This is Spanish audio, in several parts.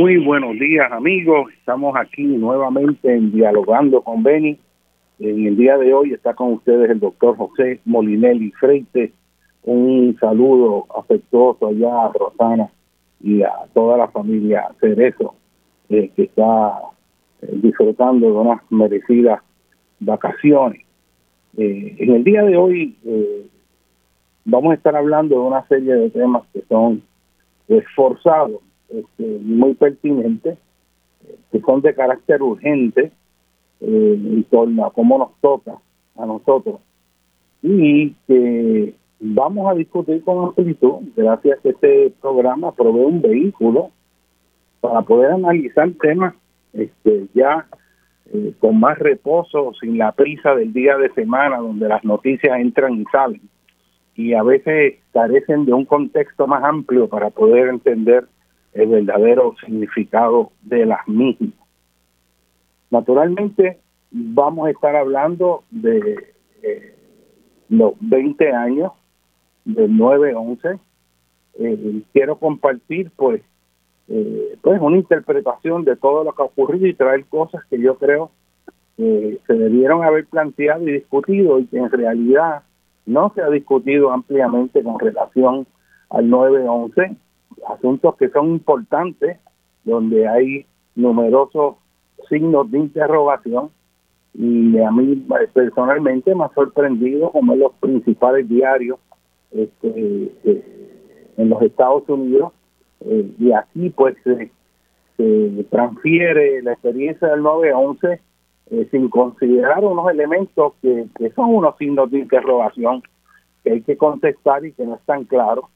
Muy buenos días amigos, estamos aquí nuevamente en Dialogando con Beni. En el día de hoy está con ustedes el doctor José Molinelli Freite. Un saludo afectuoso allá a Rosana y a toda la familia Cerezo eh, que está eh, disfrutando de unas merecidas vacaciones. Eh, en el día de hoy vamos a estar hablando de una serie de temas que son esforzados este, muy pertinentes, que son de carácter urgente eh, en torno a cómo nos toca a nosotros. Y que vamos a discutir con amplitud, gracias a este programa provee un vehículo para poder analizar temas este, ya eh, con más reposo, sin la prisa del día de semana, donde las noticias entran y salen, y a veces carecen de un contexto más amplio para poder entender el verdadero significado de las mismas. Naturalmente, vamos a estar hablando de eh, los 20 años del 9-11. Eh, quiero compartir, pues, eh, pues, una interpretación de todo lo que ha ocurrido y traer cosas que yo creo se debieron haber planteado y discutido y que en realidad no se ha discutido ampliamente con relación al 9-11 asuntos que son importantes, donde hay numerosos signos de interrogación y a mí personalmente me ha sorprendido como los principales diarios este, eh, en los Estados Unidos eh, y aquí pues se, transfiere la experiencia del 9-11 eh, sin considerar unos elementos que, que son unos signos de interrogación que hay que contestar y que no están claros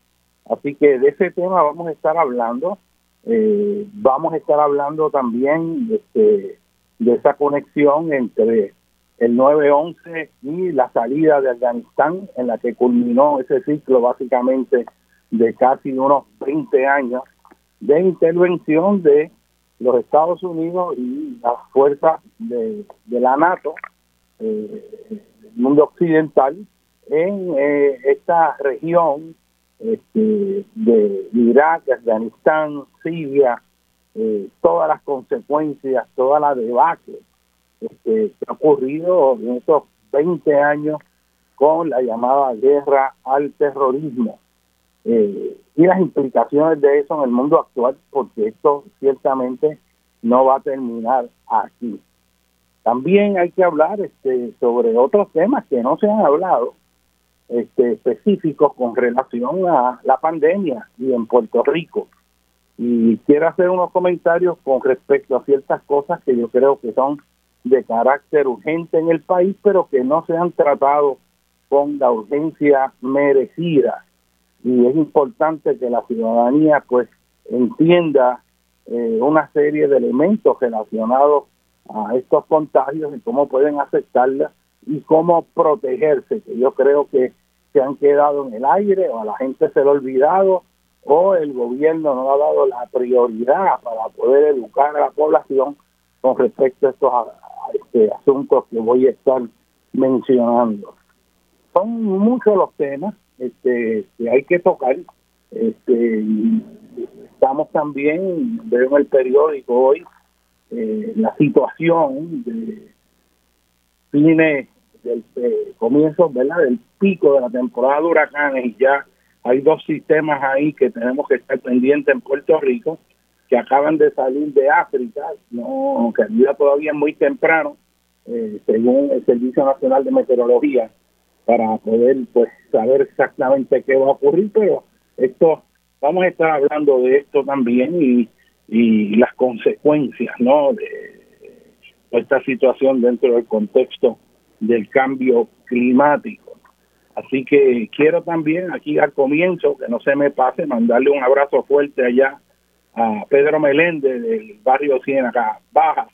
Así que de ese tema vamos a estar hablando. Eh, vamos a estar hablando también este, de esa conexión entre el 9-11 y la salida de Afganistán, en la que culminó ese ciclo básicamente de casi unos 20 años de intervención de los Estados Unidos y las fuerzas de, la NATO, eh, el mundo occidental, en eh, esta región este, de Irak, Afganistán, Siria, eh, todas las consecuencias, toda la debacle este, que ha ocurrido en estos 20 años con la llamada guerra al terrorismo eh, y las implicaciones de eso en el mundo actual, porque esto ciertamente no va a terminar aquí. También hay que hablar este, sobre otros temas que no se han hablado, este, específicos con relación a la pandemia y en Puerto Rico. Y quiero hacer unos comentarios con respecto a ciertas cosas que yo creo que son de carácter urgente en el país, pero que no se han tratado con la urgencia merecida. Y es importante que la ciudadanía pues entienda eh, una serie de elementos relacionados a estos contagios y cómo pueden afectarla y cómo protegerse, que yo creo que se han quedado en el aire o a la gente se lo ha olvidado o el gobierno no ha dado la prioridad para poder educar a la población con respecto a estos este, asuntos que voy a estar mencionando. Son muchos los temas este, que hay que tocar. Este, estamos también, veo en el periódico hoy, eh, la situación de fines del eh, comienzo ¿verdad? del pico de la temporada de huracanes y ya hay dos sistemas ahí que tenemos que estar pendientes en Puerto Rico, que acaban de salir de África, no, que todavía es muy temprano, eh, según el Servicio Nacional de Meteorología, para poder pues saber exactamente qué va a ocurrir, pero esto vamos a estar hablando de esto también y, y las consecuencias, ¿no? De, esta situación dentro del contexto del cambio climático. Así que quiero también aquí al comienzo, que no se me pase, mandarle un abrazo fuerte allá a Pedro Meléndez del barrio Ciénaga Baja,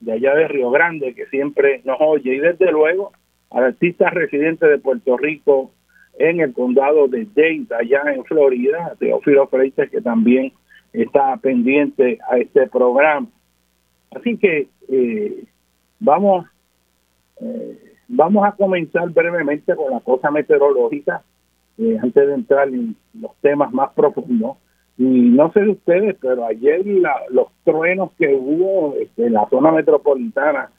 de allá de Río Grande, que siempre nos oye, y desde luego al artista residente de Puerto Rico en el condado de Dade, allá en Florida, Teófilo Freites, que también está pendiente a este programa. Así que eh, vamos, eh, vamos a comenzar brevemente con la cosa meteorológica, eh, antes de entrar en los temas más profundos. Y no sé de ustedes, pero ayer los truenos que hubo este, en la zona metropolitana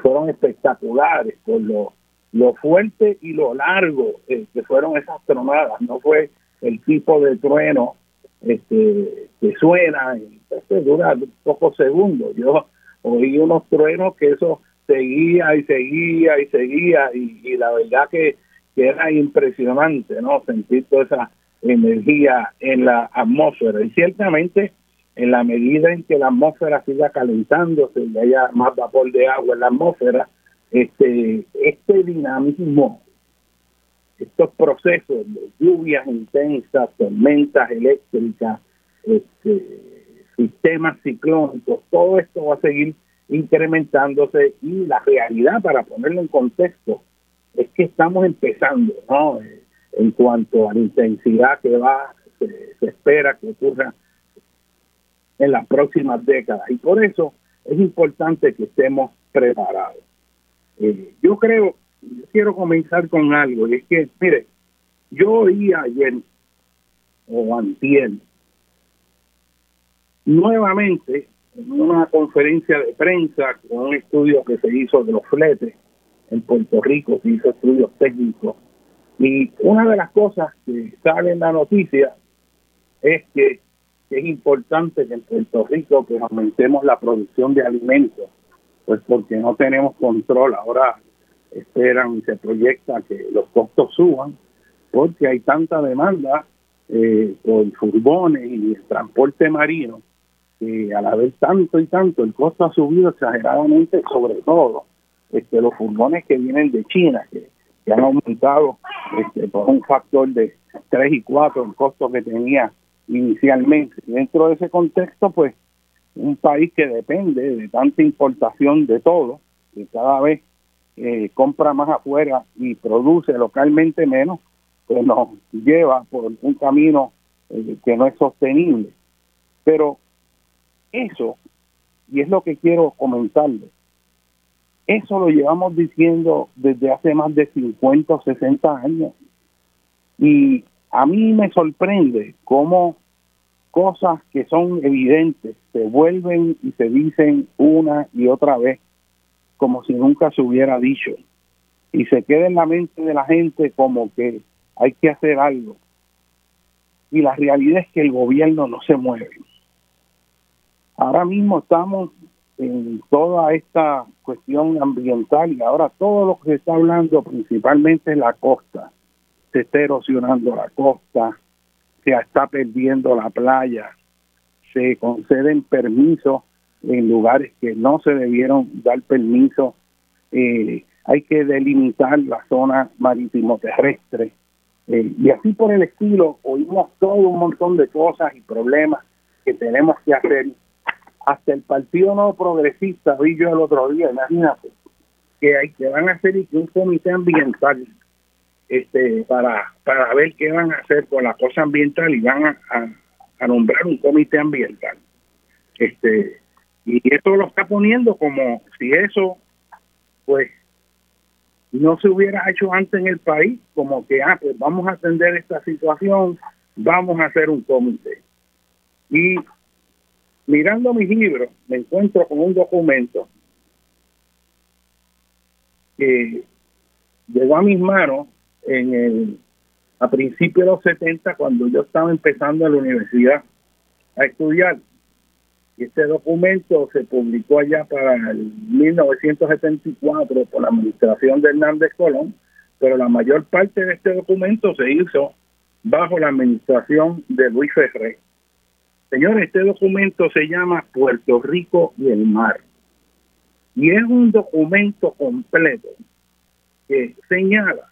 fueron espectaculares por lo, lo fuerte y lo largo que fueron esas tronadas. No fue el tipo de trueno este, que suena, y este, dura pocos segundos. Yo oí unos truenos que eso seguía y seguía y seguía y, la verdad que, era impresionante, ¿no? Sentir toda esa energía en la atmósfera y ciertamente en la medida en que la atmósfera siga calentándose y haya más vapor de agua en la atmósfera, este, este dinamismo estos procesos de lluvias intensas, tormentas eléctricas, este, sistemas ciclónicos, todo esto va a seguir incrementándose y la realidad, para ponerlo en contexto, es que estamos empezando, ¿no? Eh, en cuanto a la intensidad que va, se, espera que ocurra en las próximas décadas. Y por eso es importante que estemos preparados. Eh, yo creo quiero comenzar con algo, y es que, mire, yo oí ayer, o antier, nuevamente, en una conferencia de prensa, con un estudio que se hizo de los fletes en Puerto Rico, se hizo estudios técnicos, y una de las cosas que sale en la noticia es que es importante que en Puerto Rico que aumentemos la producción de alimentos, pues porque no tenemos control. Ahora esperan y se proyecta que los costos suban porque hay tanta demanda eh, por furgones y el transporte marino que al haber tanto y tanto el costo ha subido exageradamente sobre todo este los furgones que vienen de China que, han aumentado este, por un factor de 3 y 4 el costo que tenía inicialmente dentro de ese contexto pues un país que depende de tanta importación de todo y cada vez eh, compra más afuera y produce localmente menos, pues nos lleva por un camino eh, que no es sostenible. Pero eso, y es lo que quiero comentarles, eso lo llevamos diciendo desde hace más de 50 o 60 años. Y a mí me sorprende cómo cosas que son evidentes se vuelven y se dicen una y otra vez como si nunca se hubiera dicho. Y se queda en la mente de la gente como que hay que hacer algo. Y la realidad es que el gobierno no se mueve. Ahora mismo estamos en toda esta cuestión ambiental y ahora todo lo que se está hablando principalmente es la costa. Se está erosionando la costa, se está perdiendo la playa, se conceden permisos en lugares que no se debieron dar permiso. Eh, hay que delimitar la zona marítimo terrestre. Eh, y así por el estilo, oímos todo un montón de cosas y problemas que tenemos que hacer. Hasta el Partido No Progresista, vi yo el otro día, imagínate, que hay que van a hacer un comité ambiental este para para ver qué van a hacer con la cosa ambiental y van a, a nombrar un comité ambiental. Este y esto lo está poniendo como si eso, pues, no se hubiera hecho antes en el país, como que, ah, pues vamos a atender esta situación, vamos a hacer un comité. Y mirando mis libros, me encuentro con un documento que llegó a mis manos en el, a principios de los 70, cuando yo estaba empezando en la universidad a estudiar este documento se publicó allá para el 1974 por la administración de Hernández Colón, pero la mayor parte de este documento se hizo bajo la administración de Luis Ferré. Señores, este documento se llama Puerto Rico y el mar. Y es un documento completo que señala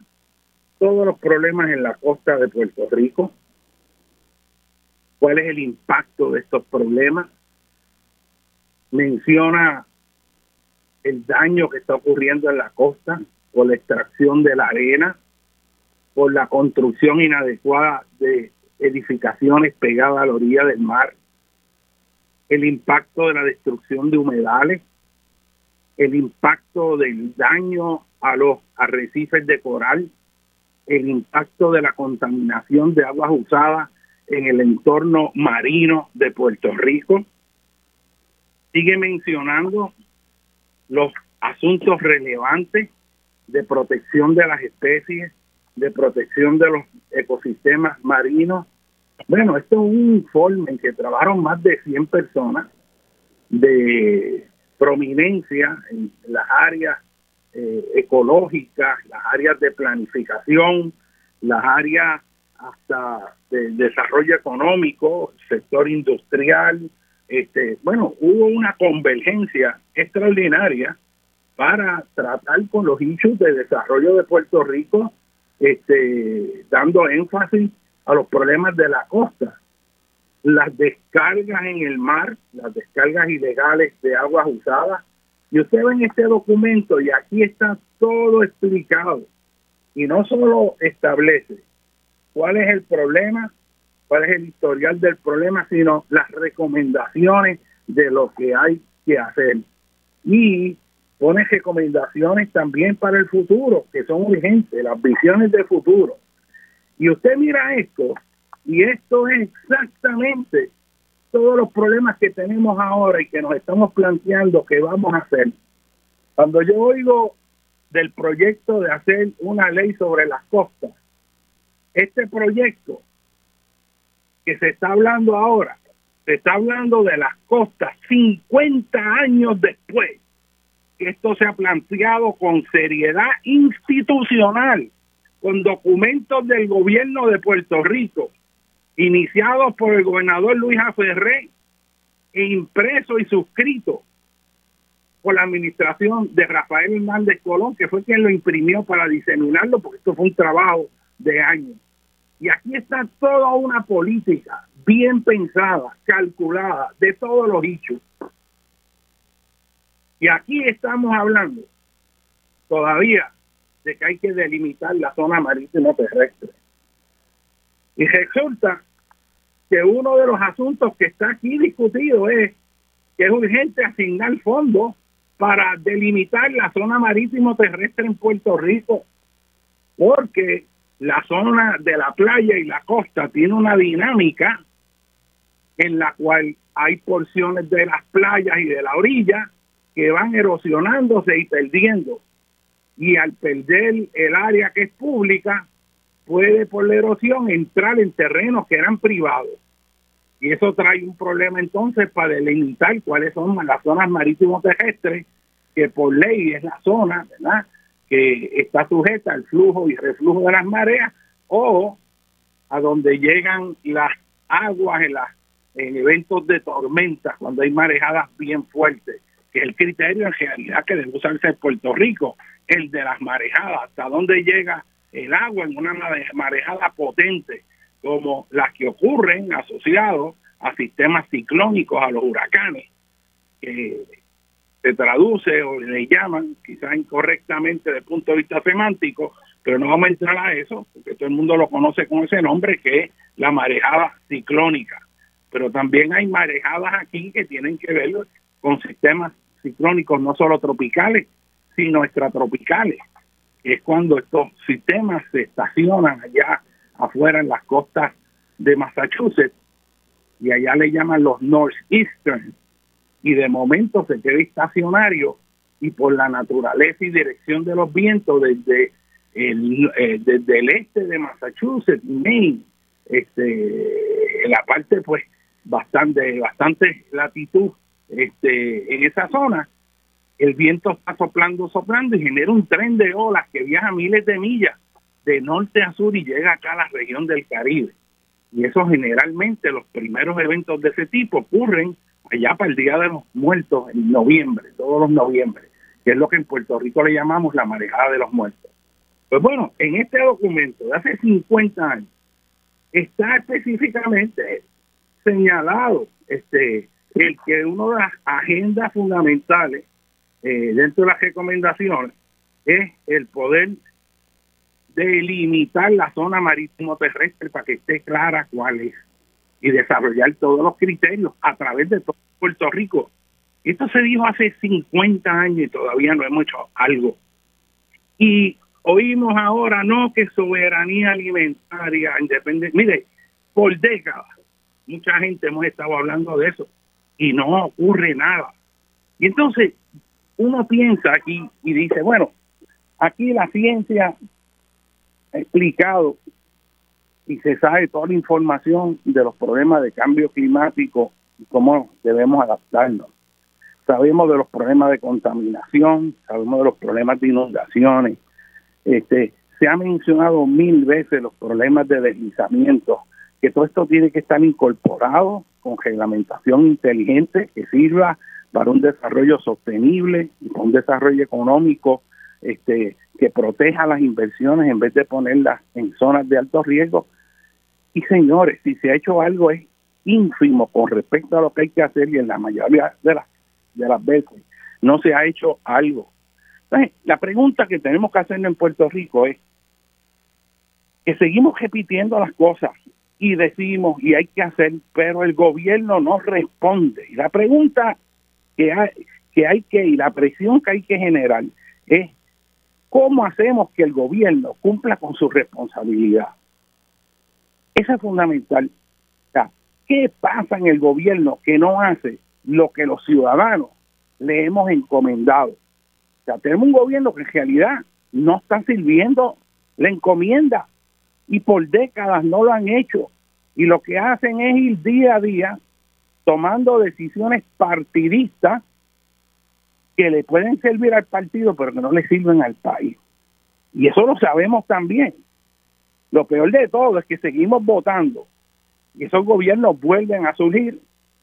todos los problemas en la costa de Puerto Rico, cuál es el impacto de estos problemas, menciona el daño que está ocurriendo en la costa por la extracción de la arena, por la construcción inadecuada de edificaciones pegadas a la orilla del mar, el impacto de la destrucción de humedales, el impacto del daño a los arrecifes de coral, el impacto de la contaminación de aguas usadas en el entorno marino de Puerto Rico. Sigue mencionando los asuntos relevantes de protección de las especies, de protección de los ecosistemas marinos. Bueno, esto es un informe en que trabajaron más de 100 personas de prominencia en las áreas eh, ecológicas, las áreas de planificación, las áreas hasta de desarrollo económico, sector industrial. Este, bueno, hubo una convergencia extraordinaria para tratar con los issues de desarrollo de Puerto Rico, este, dando énfasis a los problemas de la costa. Las descargas en el mar, las descargas ilegales de aguas usadas. Y usted ve en este documento, y aquí está todo explicado, y no solo establece cuál es el problema, cuál es el historial del problema, sino las recomendaciones de lo que hay que hacer. Y pone recomendaciones también para el futuro, que son urgentes, las visiones de futuro. Y usted mira esto, y esto es exactamente todos los problemas que tenemos ahora y que nos estamos planteando que vamos a hacer. Cuando yo oigo del proyecto de hacer una ley sobre las costas, este proyecto que se está hablando ahora, se está hablando de las costas 50 años después esto se ha planteado con seriedad institucional, con documentos del gobierno de Puerto Rico, iniciados por el gobernador Luis Aferré e impreso y suscrito por la administración de Rafael Hernández Colón, que fue quien lo imprimió para diseminarlo, porque esto fue un trabajo de años. Y aquí está toda una política bien pensada, calculada, de todos los hechos. Y aquí estamos hablando todavía de que hay que delimitar la zona marítima terrestre. Y resulta que uno de los asuntos que está aquí discutido es que es urgente asignar fondos para delimitar la zona marítimo terrestre en Puerto Rico, porque la zona de la playa y la costa tiene una dinámica en la cual hay porciones de las playas y de la orilla que van erosionándose y perdiendo. Y al perder el área que es pública, puede por la erosión entrar en terrenos que eran privados. Y eso trae un problema entonces para delimitar cuáles son las zonas marítimos terrestres, que por ley es la zona, que está sujeta al flujo y reflujo de las mareas o a donde llegan las aguas en, las, en eventos de tormenta, cuando hay marejadas bien fuertes el criterio en realidad que debe usarse en Puerto Rico, el de las marejadas, hasta dónde llega el agua en una marejada potente, como las que ocurren asociados a sistemas ciclónicos, a los huracanes, que se traduce o le llaman, quizás incorrectamente desde el punto de vista semántico, pero no vamos a entrar a eso, porque todo el mundo lo conoce con ese nombre, que es la marejada ciclónica. Pero también hay marejadas aquí que tienen que ver con sistemas ciclónicos no solo tropicales, sino extratropicales, es cuando estos sistemas se estacionan allá afuera en las costas de Massachusetts y allá le llaman los Northeastern y de momento se queda estacionario y por la naturaleza y dirección de los vientos desde el, eh, desde el este de Massachusetts, Maine, este, la parte pues bastante, bastante latitud este, en esa zona, el viento está soplando, soplando y genera un tren de olas que viaja miles de millas de norte a sur y llega acá a la región del Caribe. Y eso generalmente, los primeros eventos de ese tipo ocurren allá para el Día de los Muertos en noviembre, todos los noviembre, que es lo que en Puerto Rico le llamamos la marejada de los muertos. Pues bueno, en este documento de hace 50 años está específicamente señalado este el que una de las agendas fundamentales eh, dentro de las recomendaciones es el poder delimitar la zona marítimo terrestre para que esté clara cuál es y desarrollar todos los criterios a través de todo Puerto Rico. Esto se dijo hace 50 años y todavía no hemos hecho algo. Y oímos ahora, no, que soberanía alimentaria, independiente. Mire, por décadas, mucha gente hemos estado hablando de eso y no ocurre nada. Y entonces uno piensa aquí y dice, bueno, aquí la ciencia ha explicado y se sabe toda la información de los problemas de cambio climático y cómo debemos adaptarnos. Sabemos de los problemas de contaminación, sabemos de los problemas de inundaciones. Este, se ha mencionado mil veces los problemas de deslizamiento, que todo esto tiene que estar incorporado con reglamentación inteligente que sirva para un desarrollo sostenible y para un desarrollo económico este, que proteja las inversiones en vez de ponerlas en zonas de alto riesgo. Y señores, si se ha hecho algo es ínfimo con respecto a lo que hay que hacer y en la mayoría de las, de las veces no se ha hecho algo. Entonces, la pregunta que tenemos que hacer en Puerto Rico es que seguimos repitiendo las cosas y decimos y hay que hacer, pero el gobierno no responde. Y la pregunta que hay que, hay que y la presión que hay que generar es cómo hacemos que el gobierno cumpla con su responsabilidad. Eso es fundamental. O sea, ¿qué pasa en el gobierno que no hace lo que los ciudadanos le hemos encomendado? O sea, tenemos un gobierno que en realidad no está sirviendo la encomienda y por décadas no lo han hecho. Y lo que hacen es ir día a día tomando decisiones partidistas que le pueden servir al partido, pero que no le sirven al país. Y eso lo sabemos también. Lo peor de todo es que seguimos votando y esos gobiernos vuelven a surgir,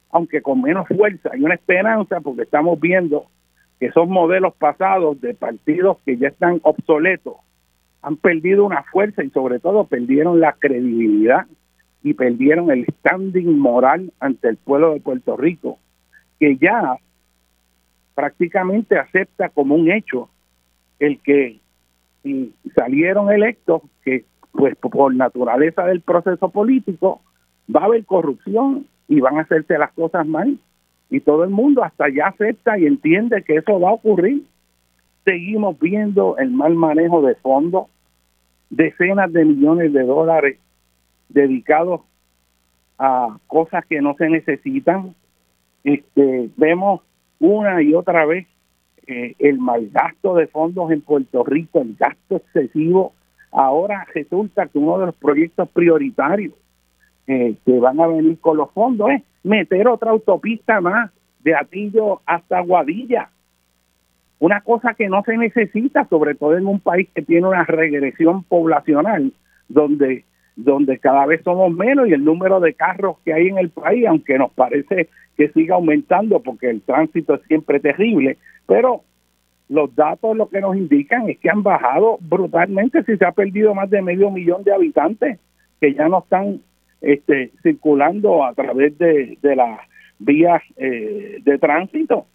aunque con menos fuerza. Hay una esperanza porque estamos viendo que esos modelos pasados de partidos que ya están obsoletos han perdido una fuerza y sobre todo perdieron la credibilidad y perdieron el standing moral ante el pueblo de Puerto Rico, que ya prácticamente acepta como un hecho el que si salieron electos, que pues por naturaleza del proceso político va a haber corrupción y van a hacerse las cosas mal. Y todo el mundo hasta ya acepta y entiende que eso va a ocurrir. Seguimos viendo el mal manejo de fondos, decenas de millones de dólares dedicados a cosas que no se necesitan. Este, vemos una y otra vez eh, el mal gasto de fondos en Puerto Rico, el gasto excesivo. Ahora resulta que uno de los proyectos prioritarios eh, que van a venir con los fondos es meter otra autopista más de Atillo hasta Guadilla. Una cosa que no se necesita, sobre todo en un país que tiene una regresión poblacional, donde donde cada vez somos menos y el número de carros que hay en el país, aunque nos parece que siga aumentando porque el tránsito es siempre terrible, pero los datos lo que nos indican es que han bajado brutalmente, si se ha perdido más de medio millón de habitantes que ya no están este, circulando a través de, las vías eh, de tránsito.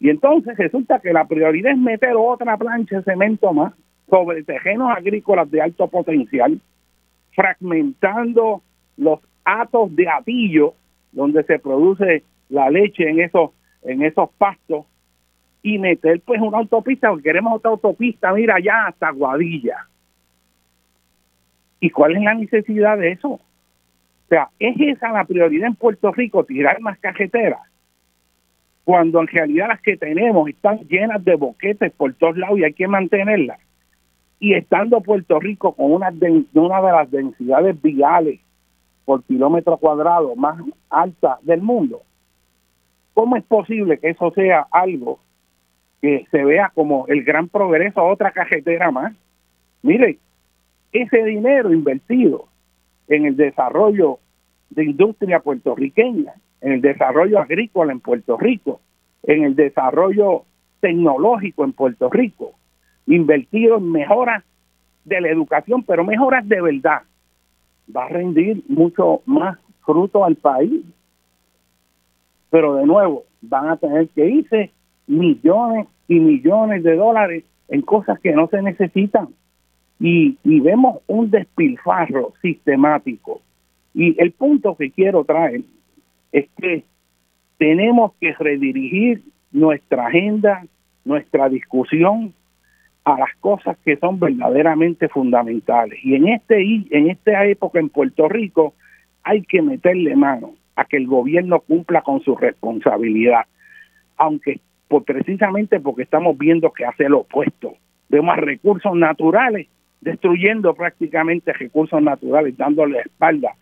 Y entonces resulta que la prioridad es meter otra plancha de cemento más sobre terrenos agrícolas de alto potencial fragmentando los atos de atillo donde se produce la leche en esos en esos pastos y meter pues una autopista, porque queremos otra autopista, mira allá hasta Guadilla. ¿Y cuál es la necesidad de eso? O sea, ¿es esa la prioridad en Puerto Rico, tirar más carreteras? Cuando en realidad las que tenemos están llenas de boquetes por todos lados y hay que mantenerlas y estando Puerto Rico con una, de, una de las densidades viales por kilómetro cuadrado más alta del mundo. ¿Cómo es posible que eso sea algo que se vea como el gran progreso, otra cajetera más? Mire, ese dinero invertido en el desarrollo de industria puertorriqueña, en el desarrollo agrícola en Puerto Rico, en el desarrollo tecnológico en Puerto Rico, invertido en mejoras de la educación, pero mejoras de verdad, va a rendir mucho más fruto al país. Pero de nuevo, van a tener que irse millones y millones de dólares en cosas que no se necesitan. Y, y vemos un despilfarro sistemático. Y el punto que quiero traer es que tenemos que redirigir nuestra agenda, nuestra discusión a las cosas que son verdaderamente fundamentales. Y en este en esta época en Puerto Rico hay que meterle mano a que el gobierno cumpla con su responsabilidad, aunque por, precisamente porque estamos viendo que hace lo opuesto. Vemos recursos naturales destruyendo prácticamente recursos naturales, dándole espalda.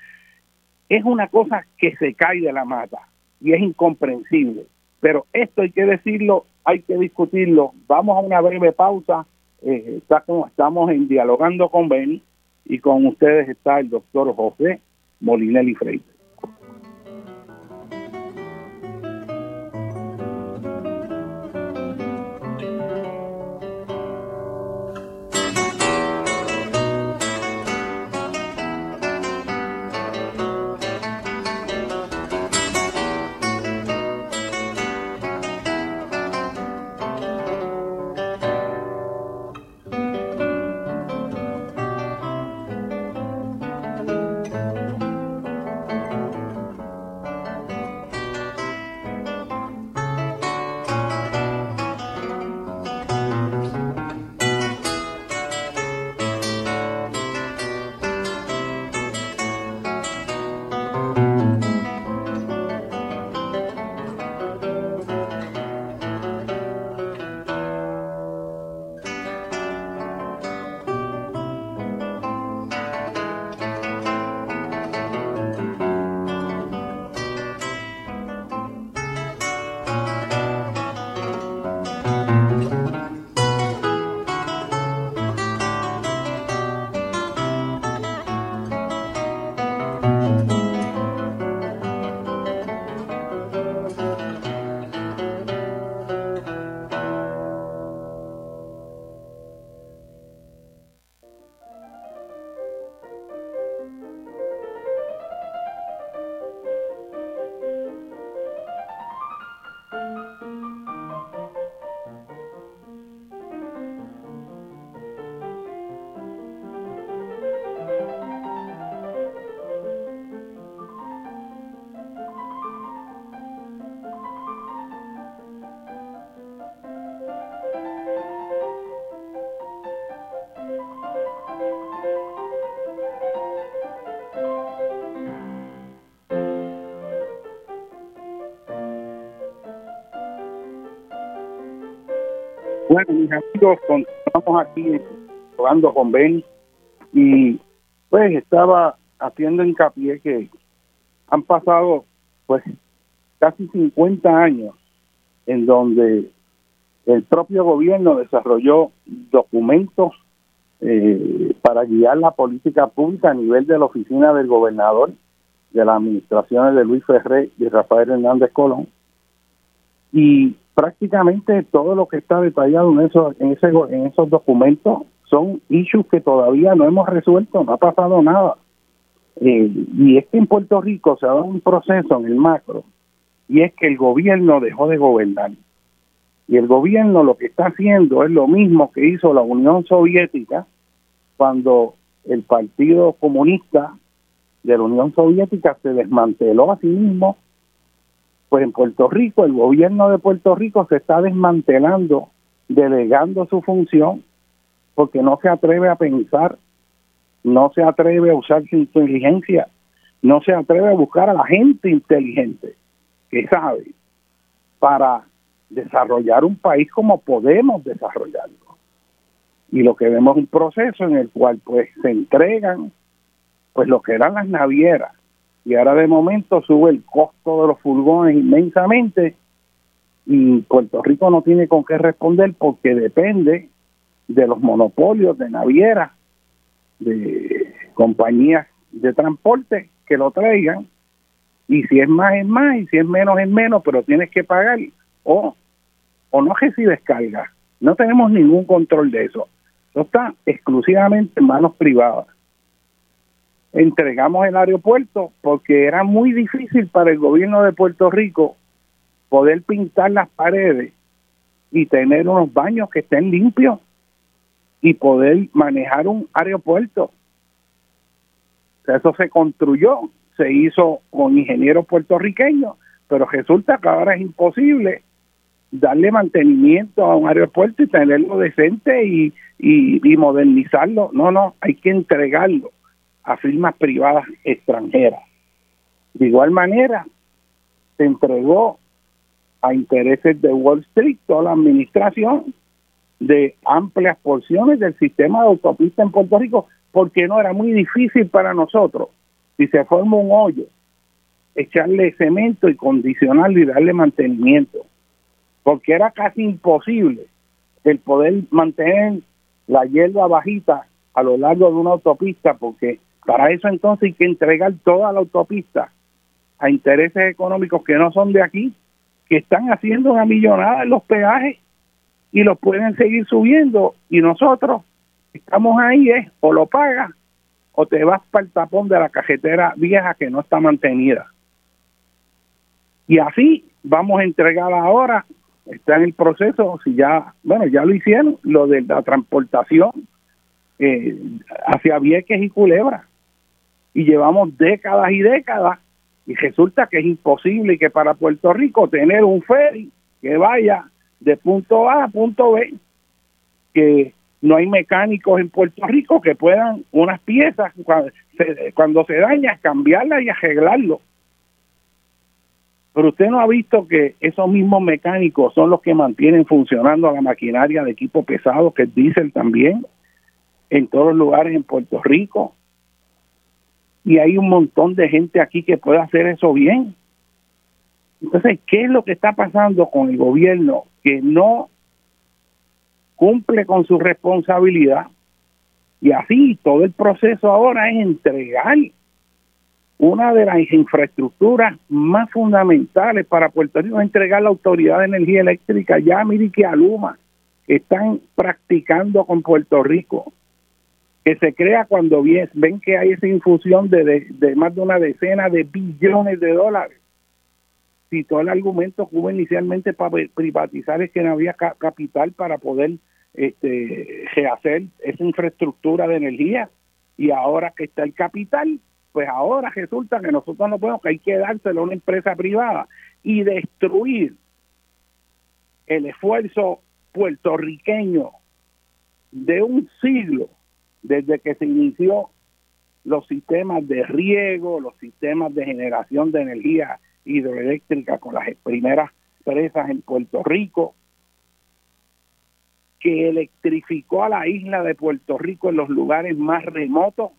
Es una cosa que se cae de la mata y es incomprensible. Pero esto hay que decirlo, hay que discutirlo. Vamos a una breve pausa eh, estamos en Dialogando con Beni y con ustedes está el doctor José Molinelli Freire. Bueno, mis amigos, continuamos aquí jugando con Ben y pues estaba haciendo hincapié que han pasado pues casi 50 años en donde el propio gobierno desarrolló documentos eh, para guiar la política pública a nivel de la oficina del gobernador, de las administraciones de Luis Ferré y Rafael Hernández Colón. Y prácticamente todo lo que está detallado en, eso, en, ese, en esos documentos son issues que todavía no hemos resuelto, no ha pasado nada. Eh, y es que en Puerto Rico se ha dado un proceso en el macro, y es que el gobierno dejó de gobernar. Y el gobierno lo que está haciendo es lo mismo que hizo la Unión Soviética cuando el Partido Comunista de la Unión Soviética se desmanteló a sí mismo pues en Puerto Rico, el gobierno de Puerto Rico se está desmantelando, delegando su función, porque no se atreve a pensar, no se atreve a usar su inteligencia, no se atreve a buscar a la gente inteligente que sabe para desarrollar un país como podemos desarrollarlo. Y lo que vemos es un proceso en el cual pues se entregan pues lo que eran las navieras y ahora de momento sube el costo de los furgones inmensamente y Puerto Rico no tiene con qué responder porque depende de los monopolios de navieras, de compañías de transporte que lo traigan y si es más es más y si es menos es menos, pero tienes que pagar o, o no recibes carga. No tenemos ningún control de eso. Eso está exclusivamente en manos privadas. Entregamos el aeropuerto porque era muy difícil para el gobierno de Puerto Rico poder pintar las paredes y tener unos baños que estén limpios y poder manejar un aeropuerto. eso se construyó, se hizo con ingenieros puertorriqueños, pero resulta que ahora es imposible darle mantenimiento a un aeropuerto y tenerlo decente y, y modernizarlo. No, no, hay que entregarlo a firmas privadas extranjeras. De igual manera, se entregó a intereses de Wall Street toda la administración de amplias porciones del sistema de autopista en Puerto Rico, porque no era muy difícil para nosotros, si se forma un hoyo, echarle cemento y condicionarlo y darle mantenimiento, porque era casi imposible el poder mantener la hierba bajita a lo largo de una autopista, porque para eso entonces hay que entregar toda la autopista a intereses económicos que no son de aquí, que están haciendo una millonada en los peajes y los pueden seguir subiendo y nosotros estamos ahí es o lo pagas o te vas para el tapón de la cajetera vieja que no está mantenida. Y así vamos a entregar ahora, está en el proceso, si ya, bueno, ya lo hicieron, lo de la transportación eh, hacia Vieques y Culebra. Y llevamos décadas y décadas y resulta que es imposible que para Puerto Rico tener un ferry que vaya de punto A a punto B, que no hay mecánicos en Puerto Rico que puedan unas piezas cuando se, cuando se daña cambiarlas y arreglarlo. Pero usted no ha visto que esos mismos mecánicos son los que mantienen funcionando la maquinaria de equipo pesado, que es diésel también, en todos los lugares en Puerto Rico y hay un montón de gente aquí que puede hacer eso bien. Entonces, ¿qué es lo que está pasando con el gobierno que no cumple con su responsabilidad? Y así todo el proceso ahora es entregar una de las infraestructuras más fundamentales para Puerto Rico, entregar la Autoridad de Energía Eléctrica, ya mire que Aluma, están practicando con Puerto Rico que se crea cuando ven que hay esa infusión de, de, más de una decena de billones de dólares. Si todo el argumento que hubo inicialmente para privatizar es que no había capital para poder este, rehacer esa infraestructura de energía y ahora que está el capital, pues ahora resulta que nosotros no podemos, que hay que dárselo a una empresa privada y destruir el esfuerzo puertorriqueño de un siglo desde que se inició los sistemas de riego, los sistemas de generación de energía hidroeléctrica con las primeras presas en Puerto Rico, que electrificó a la isla de Puerto Rico en los lugares más remotos,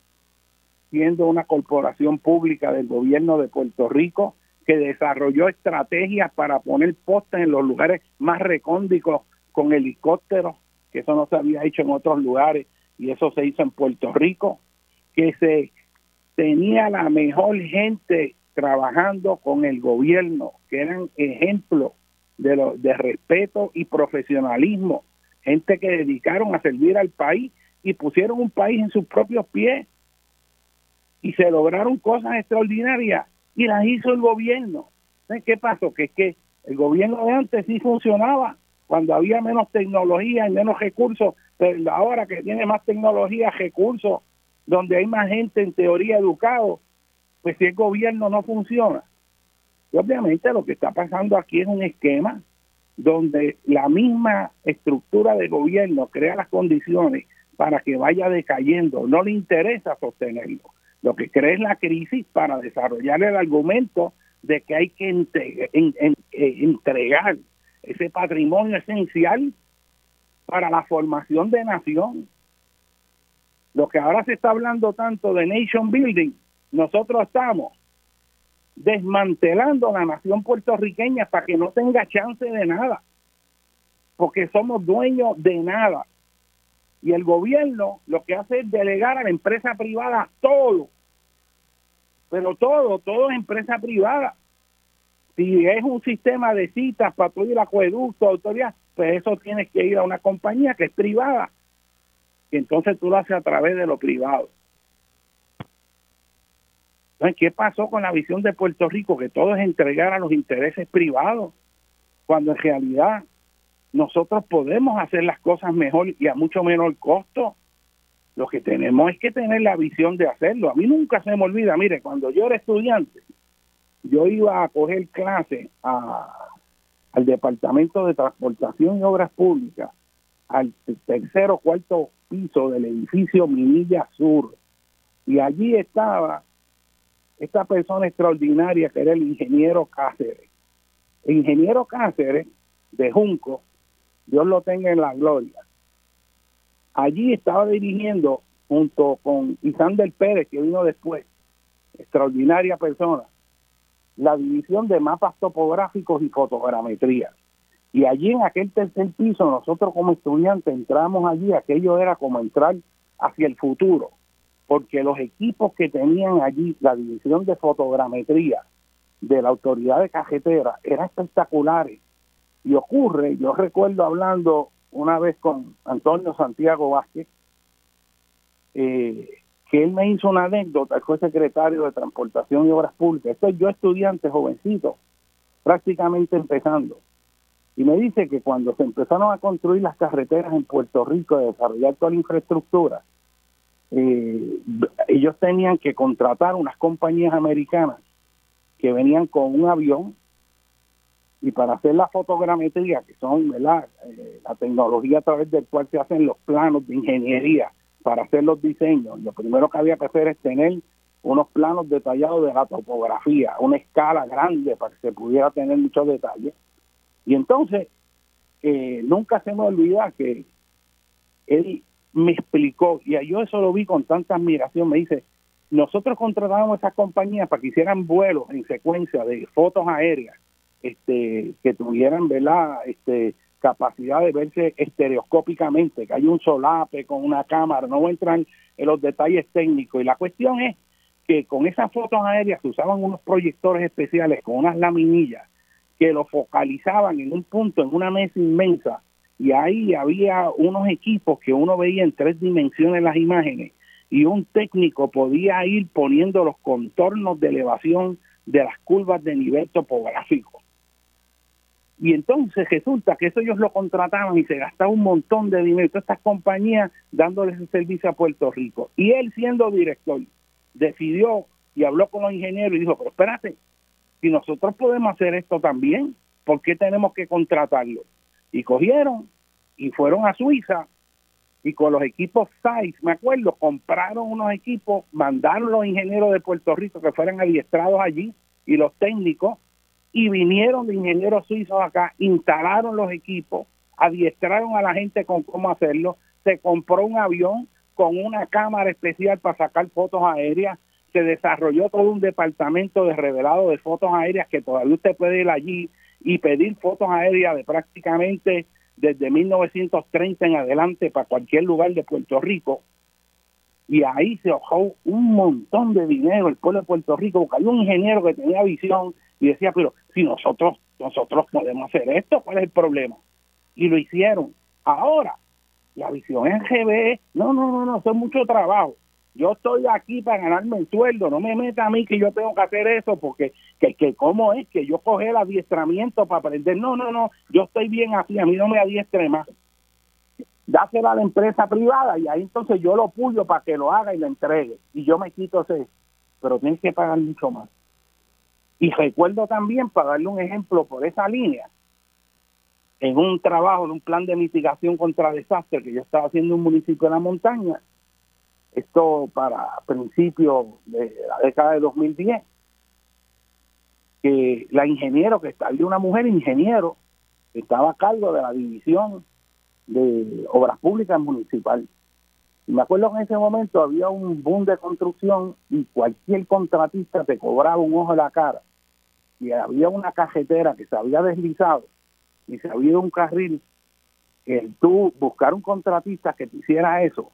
siendo una corporación pública del gobierno de Puerto Rico, que desarrolló estrategias para poner postes en los lugares más recónditos con helicópteros, que eso no se había hecho en otros lugares, y eso se hizo en Puerto Rico, que se tenía la mejor gente trabajando con el gobierno, que eran ejemplos de, de respeto y profesionalismo, gente que dedicaron a servir al país y pusieron un país en sus propios pies y se lograron cosas extraordinarias y las hizo el gobierno. ¿Qué pasó? Que el gobierno de antes sí funcionaba cuando había menos tecnología y menos recursos, pero ahora que tiene más tecnología, recursos, donde hay más gente en teoría educado, pues si el gobierno no funciona. Y obviamente lo que está pasando aquí es un esquema donde la misma estructura de gobierno crea las condiciones para que vaya decayendo, no le interesa sostenerlo. Lo que crea es la crisis para desarrollar el argumento de que hay que eh, entregar ese patrimonio esencial para la formación de nación. Lo que ahora se está hablando tanto de nation building, nosotros estamos desmantelando la nación puertorriqueña para que no tenga chance de nada, porque somos dueños de nada. Y el gobierno lo que hace es delegar a la empresa privada todo, pero todo, todo es empresa privada. Si es un sistema de citas para todo el acueducto, autoridad, pues eso tienes que ir a una compañía que es privada. Y entonces tú lo haces a través de lo privado. Entonces, ¿qué pasó con la visión de Puerto Rico? Que todo es entregar a los intereses privados, cuando en realidad nosotros podemos hacer las cosas mejor y a mucho menor costo. Lo que tenemos es que tener la visión de hacerlo. A mí nunca se me olvida, mire, cuando yo era estudiante, yo iba a coger clase al Departamento de Transportación y Obras Públicas, al tercero o cuarto piso del edificio Minilla Sur. Y allí estaba esta persona extraordinaria que era el ingeniero Cáceres. El ingeniero Cáceres de Junco, Dios lo tenga en la gloria. Allí estaba dirigiendo junto con Isander Pérez, que vino después, extraordinaria persona, la división de mapas topográficos y fotogrametría. Y allí en aquel tercer piso, nosotros como estudiantes entramos allí, aquello era como entrar hacia el futuro porque los equipos que tenían allí, la división de fotogrametría de la autoridad de cajetera, eran espectaculares. Y ocurre, yo recuerdo hablando una vez con Antonio Santiago Vázquez, eh, que él me hizo una anécdota, fue secretario de Transportación y Obras Públicas, estoy yo estudiante jovencito, prácticamente empezando, y me dice que cuando se empezaron a construir las carreteras en Puerto Rico, de desarrollar toda la infraestructura, eh, ellos tenían que contratar unas compañías americanas que venían con un avión y para hacer la fotogrametría, que son ¿verdad? Eh, la tecnología a través del cual se hacen los planos de ingeniería para hacer los diseños, lo primero que había que hacer es tener unos planos detallados de la topografía, una escala grande para que se pudiera tener muchos detalles. Y entonces, eh, nunca se me olvida que él me explicó, y yo eso lo vi con tanta admiración, me dice, nosotros contratábamos esas compañías para que hicieran vuelos en secuencia de fotos aéreas, este, que tuvieran, ¿verdad? Este, capacidad de verse estereoscópicamente, que hay un solape con una cámara, no entran en los detalles técnicos. Y la cuestión es que con esas fotos aéreas se usaban unos proyectores especiales con unas laminillas que lo focalizaban en un punto, en una mesa inmensa, y ahí había unos equipos que uno veía en tres dimensiones las imágenes y un técnico podía ir poniendo los contornos de elevación de las curvas de nivel topográfico. Y entonces resulta que eso ellos lo contrataban y se gastaba un montón de dinero, estas compañías dándoles ese servicio a Puerto Rico. Y él siendo director decidió y habló con los ingenieros y dijo, pero espérate, si nosotros podemos hacer esto también, ¿por qué tenemos que contratarlo? y cogieron y fueron a Suiza y con los equipos SAIS, me acuerdo, compraron unos equipos, mandaron los ingenieros de Puerto Rico que fueran adiestrados allí y los técnicos y vinieron de ingenieros suizos acá, instalaron los equipos, adiestraron a la gente con cómo hacerlo, se compró un avión con una cámara especial para sacar fotos aéreas, se desarrolló todo un departamento de revelado de fotos aéreas que todavía usted puede ir allí y pedir fotos aéreas de prácticamente desde 1930 en adelante para cualquier lugar de Puerto Rico. Y ahí se ahorró un montón de dinero el pueblo de Puerto Rico, porque hay un ingeniero que tenía visión y decía, pero si nosotros, nosotros podemos hacer esto, ¿cuál es el problema? Y lo hicieron. Ahora, la visión en GB, no, no, no, no, eso es mucho trabajo yo estoy aquí para ganarme el sueldo, no me meta a mí que yo tengo que hacer eso porque que, que cómo es que yo coge el adiestramiento para aprender, no, no, no, yo estoy bien así, a mí no me adiestre más. Dásela a la empresa privada y ahí entonces yo lo puyo para que lo haga y lo entregue y yo me quito ese, pero tienes que pagar mucho más. Y recuerdo también, para darle un ejemplo por esa línea, en un trabajo, en un plan de mitigación contra desastres que yo estaba haciendo en un municipio de la montaña, esto para principios de la década de 2010, que la ingeniero que había una mujer ingeniero que estaba a cargo de la división de obras públicas municipal. Y me acuerdo que en ese momento había un boom de construcción y cualquier contratista te cobraba un ojo de la cara y había una cajetera que se había deslizado y se había un carril, el tú buscar un contratista que te hiciera eso,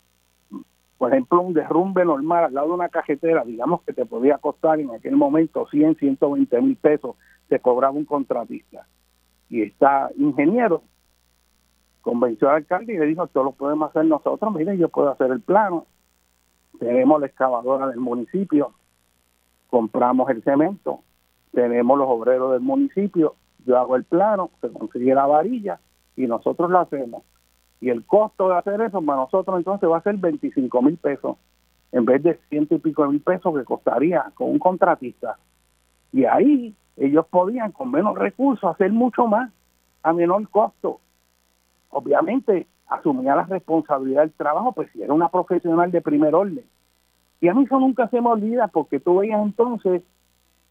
por ejemplo, un derrumbe normal al lado de una cajetera, digamos que te podía costar en aquel momento 100, 120 mil pesos, te cobraba un contratista. Y está ingeniero convenció al alcalde y le dijo, esto lo podemos hacer nosotros, mire, yo puedo hacer el plano, tenemos la excavadora del municipio, compramos el cemento, tenemos los obreros del municipio, yo hago el plano, se consigue la varilla y nosotros lo hacemos. Y el costo de hacer eso para nosotros entonces va a ser 25 mil pesos en vez de ciento y pico mil pesos que costaría con un contratista. Y ahí ellos podían con menos recursos hacer mucho más a menor costo obviamente asumía la responsabilidad del trabajo, pues si era una profesional de primer orden. Y a mí eso nunca se me olvida porque tú veías entonces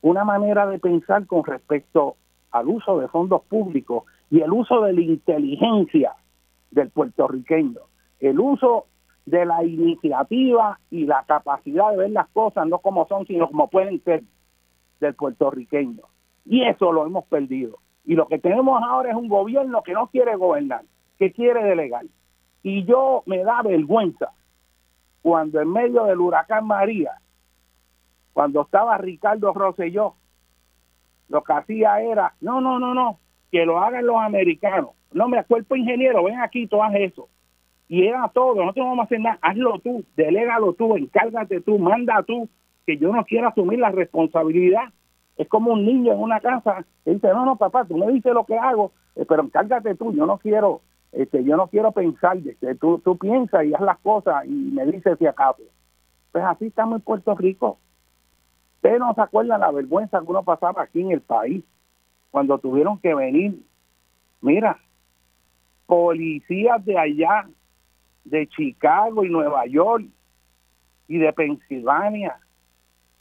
una manera de pensar con respecto al uso de fondos públicos y el uso de la inteligencia del puertorriqueño, el uso de la iniciativa y la capacidad de ver las cosas no como son, sino como pueden ser del puertorriqueño. Y eso lo hemos perdido. Y lo que tenemos ahora es un gobierno que no quiere gobernar, que quiere delegar. Y yo me da vergüenza cuando en medio del huracán María, cuando estaba Ricardo Rosselló, lo que hacía era, no, no, no, no, que lo hagan los americanos. No, me cuerpo ingeniero, ven aquí, tú haz eso. Y era todo, no te vamos a hacer nada, hazlo tú, delégalo tú, encárgate tú, manda tú, que yo no quiero asumir la responsabilidad. Es como un niño en una casa que dice, no, no, papá, tú me dices lo que hago, eh, pero encárgate tú, yo no quiero este, yo no quiero pensar, este, tú, tú piensas y haz las cosas y me dices si acabo. Pues así estamos en Puerto Rico. Ustedes no se acuerdan la vergüenza que uno pasaba aquí en el país cuando tuvieron que venir, mira, policías de allá, de Chicago y Nueva York y de Pensilvania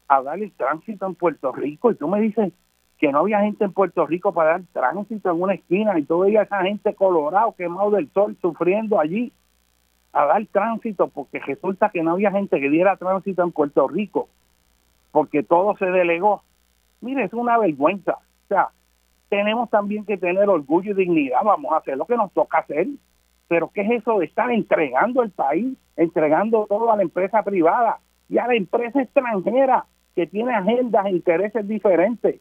a dar el tránsito en Puerto Rico. Y tú me dices, que no había gente en Puerto Rico para dar tránsito en una esquina y todo esa gente colorado, quemado del sol, sufriendo allí a dar tránsito porque resulta que no había gente que diera tránsito en Puerto Rico porque todo se delegó. Mire, es una vergüenza. O sea, tenemos también que tener orgullo y dignidad, vamos a hacer lo que nos toca hacer. Pero ¿qué es eso de estar entregando el país, entregando todo a la empresa privada y a la empresa extranjera que tiene agendas e intereses diferentes?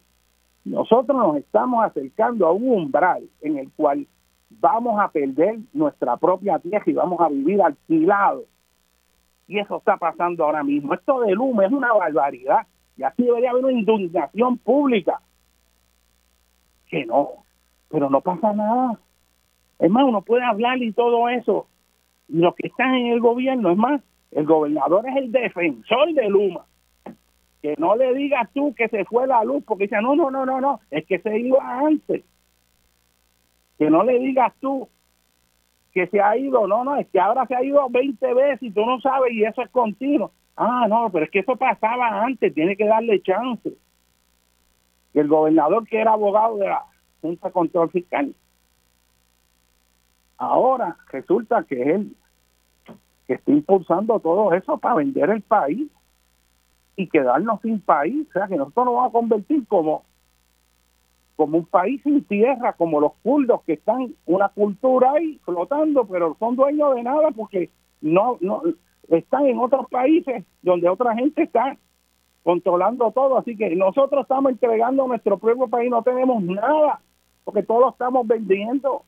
nosotros nos estamos acercando a un umbral en el cual vamos a perder nuestra propia tierra y vamos a vivir alquilados. Y eso está pasando ahora mismo. Esto del humo es una barbaridad. Y aquí debería haber una indignación pública. Que no, pero no pasa nada. Es más, uno puede hablar y todo eso. Y los que están en el gobierno, es más, el gobernador es el defensor de Luma que no le digas tú que se fue la luz, porque dice, no, no, no, no, no, es que se iba antes. Que no le digas tú que se ha ido, no, no, es que ahora se ha ido 20 veces y tú no sabes y eso es continuo. Ah, no, pero es que eso pasaba antes, tiene que darle chance. Y el gobernador que era abogado de la Junta de Control Fiscal, ahora resulta que él que está impulsando todo eso para vender el país y quedarnos sin país, o sea que nosotros nos vamos a convertir como como un país sin tierra, como los kurdos que están una cultura ahí flotando, pero son dueños de nada porque no no están en otros países donde otra gente está controlando todo, así que nosotros estamos entregando nuestro propio país, no tenemos nada, porque todos estamos vendiendo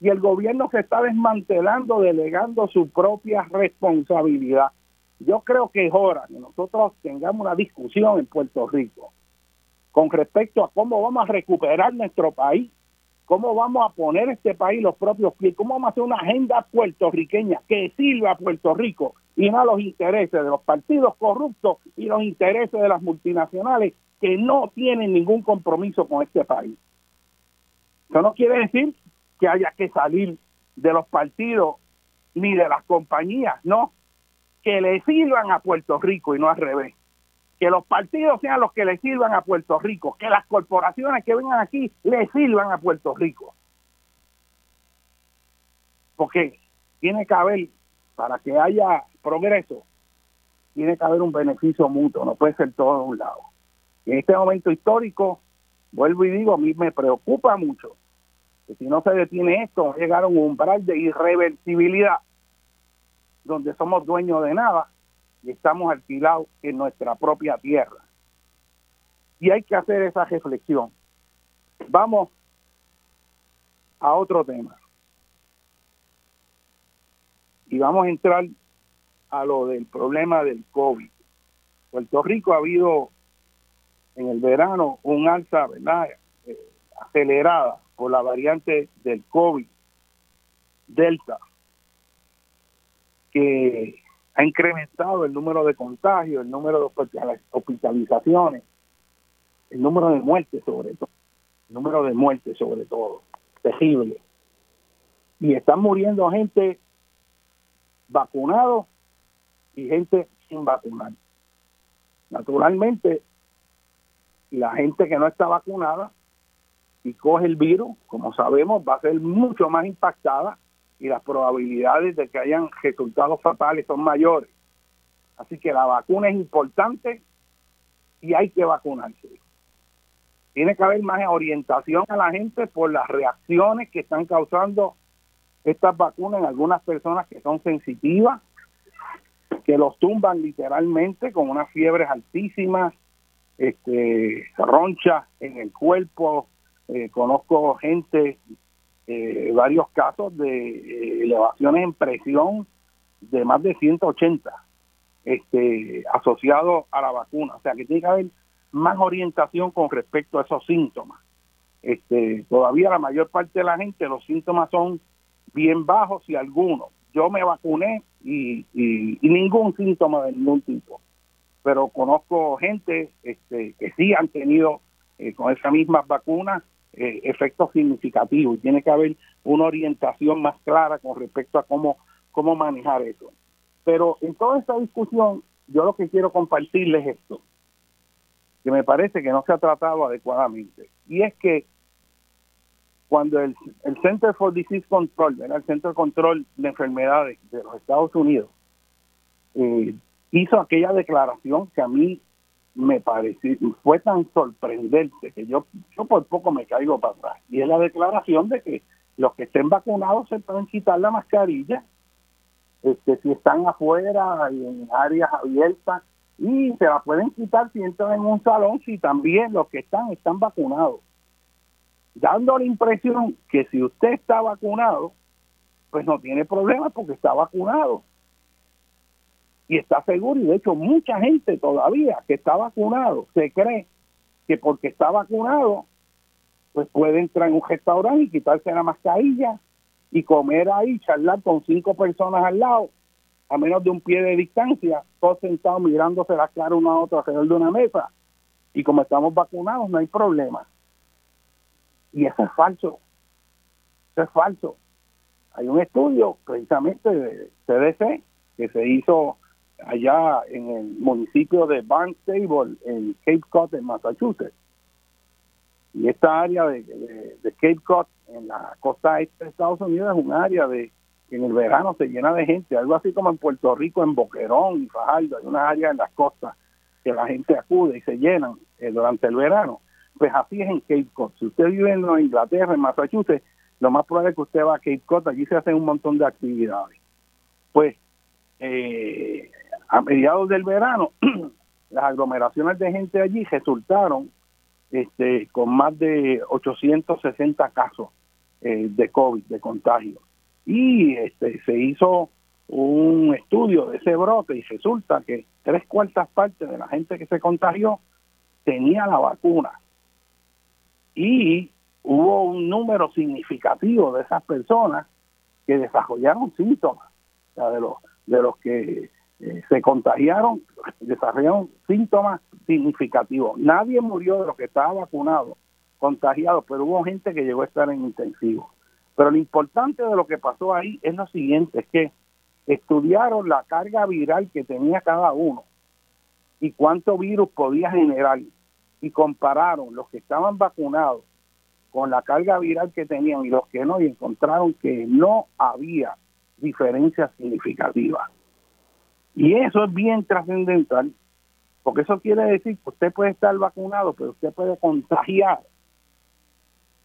y el gobierno se está desmantelando, delegando su propia responsabilidad. Yo creo que es hora que nosotros tengamos una discusión en Puerto Rico con respecto a cómo vamos a recuperar nuestro país, cómo vamos a poner este país los propios pies, cómo vamos a hacer una agenda puertorriqueña que sirva a Puerto Rico y no a los intereses de los partidos corruptos y los intereses de las multinacionales que no tienen ningún compromiso con este país. Eso no quiere decir que haya que salir de los partidos ni de las compañías, no, que le sirvan a Puerto Rico y no al revés. Que los partidos sean los que le sirvan a Puerto Rico, que las corporaciones que vengan aquí le sirvan a Puerto Rico. Porque tiene que haber, para que haya progreso, tiene que haber un beneficio mutuo, no puede ser todo de un lado. en este momento histórico, vuelvo y digo, a mí me preocupa mucho que si no se detiene esto, llegaron a un umbral de irreversibilidad, donde somos dueños de nada estamos alquilados en nuestra propia tierra. Y hay que hacer esa reflexión. Vamos a otro tema. Y vamos a entrar a lo del problema del COVID. Puerto Rico ha habido en el verano un alza, ¿verdad? Eh, acelerada por la variante del COVID, Delta, que ha incrementado el número de contagios, el número de hospitalizaciones, el número de muertes sobre todo, el número de muertes sobre todo, terrible. Y están muriendo gente vacunado y gente sin vacunar. Naturalmente, la gente que no está vacunada y coge el virus, como sabemos, va a ser mucho más impactada y las probabilidades de que hayan resultados fatales son mayores. Así que la vacuna es importante y hay que vacunarse. Tiene que haber más orientación a la gente por las reacciones que están causando estas vacunas en algunas personas que son sensitivas, que los tumban literalmente con unas fiebres altísimas, este, ronchas en el cuerpo. Eh, conozco gente, eh, varios casos de eh, elevaciones en presión de más de 180 este, asociados a la vacuna. O sea que tiene que haber más orientación con respecto a esos síntomas. Este, todavía la mayor parte de la gente los síntomas son bien bajos y algunos. Yo me vacuné y, y, ningún síntoma de ningún tipo, pero conozco gente este, que sí han tenido eh, con esas mismas vacunas eh, efectos significativos y tiene que haber una orientación más clara con respecto a cómo, cómo manejar eso. Pero en toda esta discusión, yo lo que quiero compartirles es esto, que me parece que no se ha tratado adecuadamente, y es que cuando el, el Center for Disease Control, el Centro de Control de Enfermedades de los Estados Unidos, eh, hizo aquella declaración que a mí me pareció, fue tan sorprendente que yo, yo por poco me caigo para atrás. Y es la declaración de que los que estén vacunados se pueden quitar la mascarilla, este, si están afuera y en áreas abiertas, y se la pueden quitar si entran en un salón, si también los que están están vacunados dando la impresión que si usted está vacunado, pues no tiene problema porque está vacunado. Y está seguro, y de hecho mucha gente todavía que está vacunado se cree que porque está vacunado, pues puede entrar en un restaurante y quitarse la mascarilla y comer ahí, charlar con cinco personas al lado, a menos de un pie de distancia, todos sentados mirándose la cara uno a otro alrededor de una mesa. Y como estamos vacunados, no hay problema. Y eso es falso. Eso es falso. Hay un estudio precisamente de CDC que se hizo allá en el municipio de Barnstable, en Cape Cod, en Massachusetts. Y esta área de, Cape Cod, en la costa este de Estados Unidos, es un área de que en el verano se llena de gente, algo así como en Puerto Rico, en Boquerón y Fajardo, hay una área en las costas que la gente acude y se llenan eh, durante el verano. Pues así es en Cape Cod. Si usted vive en Inglaterra, en Massachusetts, lo más probable es que usted va a Cape Cod, allí se hacen un montón de actividades. Pues eh, a mediados del verano, las aglomeraciones de gente allí resultaron este, con más de 860 casos eh, de COVID, de contagio. Y este, se hizo un estudio de ese brote y resulta que tres cuartas partes de la gente que se contagió tenía la vacuna y hubo un número significativo de esas personas que desarrollaron síntomas, de los de los que eh, se contagiaron, desarrollaron síntomas significativos. Nadie murió de los que estaba vacunado, contagiado, pero hubo gente que llegó a estar en intensivo. Pero lo importante de lo que pasó ahí es lo siguiente, es que estudiaron la carga viral que tenía cada uno y cuánto virus podía generar y compararon los que estaban vacunados con la carga viral que tenían y los que no, y encontraron que no había diferencia significativa. Y eso es bien trascendental, porque eso quiere decir que usted puede estar vacunado, pero usted puede contagiar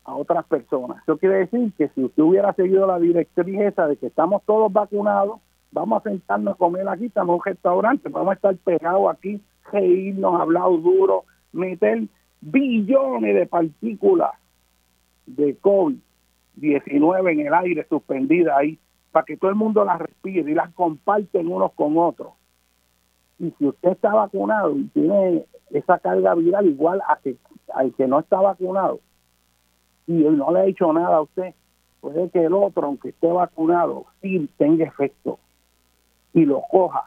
a otras personas. Eso quiere decir que si usted hubiera seguido la directriz esa de que estamos todos vacunados, vamos a sentarnos a comer aquí, estamos en un restaurante, vamos a estar pegados aquí, reírnos, hablar duro, meter billones de partículas de COVID-19 en el aire suspendida ahí, para que todo el mundo las respire y las comparten unos con otros. Y si usted está vacunado y tiene esa carga viral igual a que, al que no está vacunado y no le ha hecho nada a usted, puede que el otro, aunque esté vacunado, sí tenga efecto y lo coja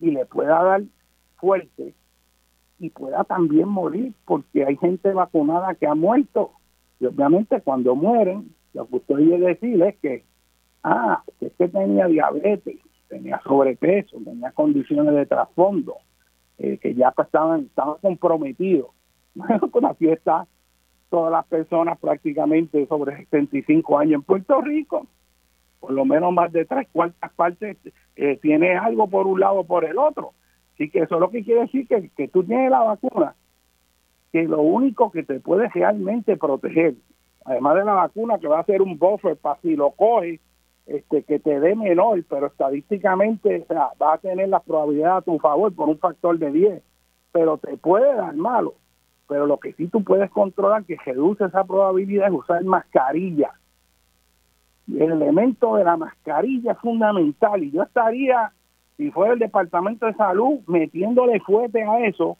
y le pueda dar fuerte y pueda también morir porque hay gente vacunada que ha muerto y obviamente cuando mueren lo que usted debe decir es que ah, es que tenía diabetes tenía sobrepeso, tenía condiciones de trasfondo, eh, que ya estaban, estaban comprometidos. Bueno, con la fiesta, todas las personas prácticamente sobre 75 años en Puerto Rico, por lo menos más de tres cuartas partes, eh, tiene algo por un lado o por el otro. Así que eso es lo que quiere decir que, que tú tienes la vacuna, que lo único que te puede realmente proteger, además de la vacuna que va a ser un buffer para si lo coges, este, que te dé menor, pero estadísticamente va a tener la probabilidad a tu favor por un factor de 10, pero te puede dar malo. Pero lo que sí tú puedes controlar que reduce esa probabilidad es usar mascarilla. Y el elemento de la mascarilla es fundamental. Y yo estaría, si fuera el Departamento de Salud, metiéndole fuerte a eso,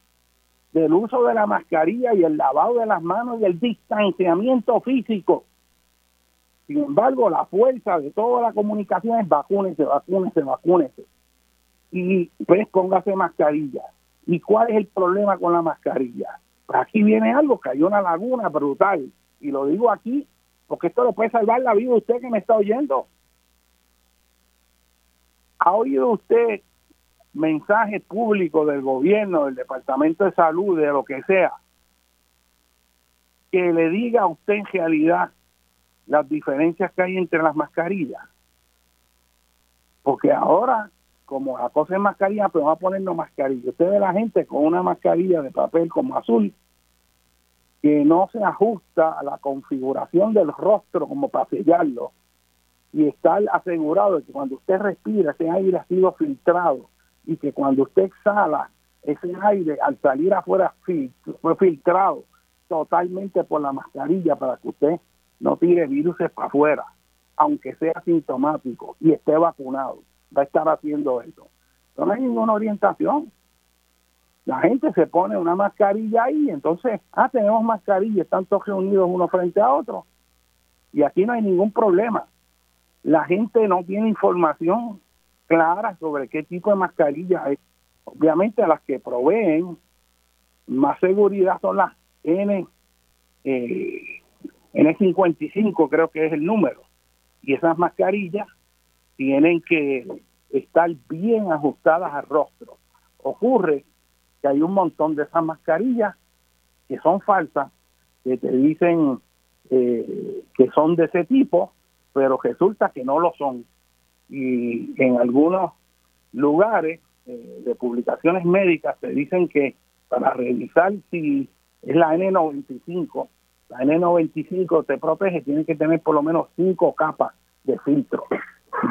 del uso de la mascarilla y el lavado de las manos y el distanciamiento físico sin embargo, la fuerza de toda la comunicación es vacúnese, vacúnese, vacúnese. Y pues póngase mascarilla. ¿Y cuál es el problema con la mascarilla? Pues aquí viene algo hay una laguna brutal. Y lo digo aquí porque esto le puede salvar la vida a usted que me está oyendo. ¿Ha oído usted mensajes públicos del gobierno, del Departamento de Salud, de lo que sea, que le diga a usted en realidad las diferencias que hay entre las mascarillas. Porque ahora, como la cosa es mascarilla, pues vamos a ponernos mascarilla. Usted ve la gente con una mascarilla de papel como azul, que no se ajusta a la configuración del rostro como para sellarlo, y estar asegurado de que cuando usted respira, ese aire ha sido filtrado, y que cuando usted exhala, ese aire al salir afuera fue filtrado totalmente por la mascarilla para que usted no tire virus para afuera, aunque sea sintomático y esté vacunado, va a estar haciendo eso. No hay ninguna orientación. La gente se pone una mascarilla ahí, entonces, ah, tenemos mascarilla, están todos reunidos uno frente a otro. Y aquí no hay ningún problema. La gente no tiene información clara sobre qué tipo de mascarilla hay. Obviamente las que proveen más seguridad son las N eh, en el 55 creo que es el número. Y esas mascarillas tienen que estar bien ajustadas al rostro. Ocurre que hay un montón de esas mascarillas que son falsas, que te dicen eh, que son de ese tipo, pero resulta que no lo son. Y en algunos lugares eh, de publicaciones médicas te dicen que para revisar si es la N95 la N95 te protege, tiene que tener por lo menos cinco capas de filtro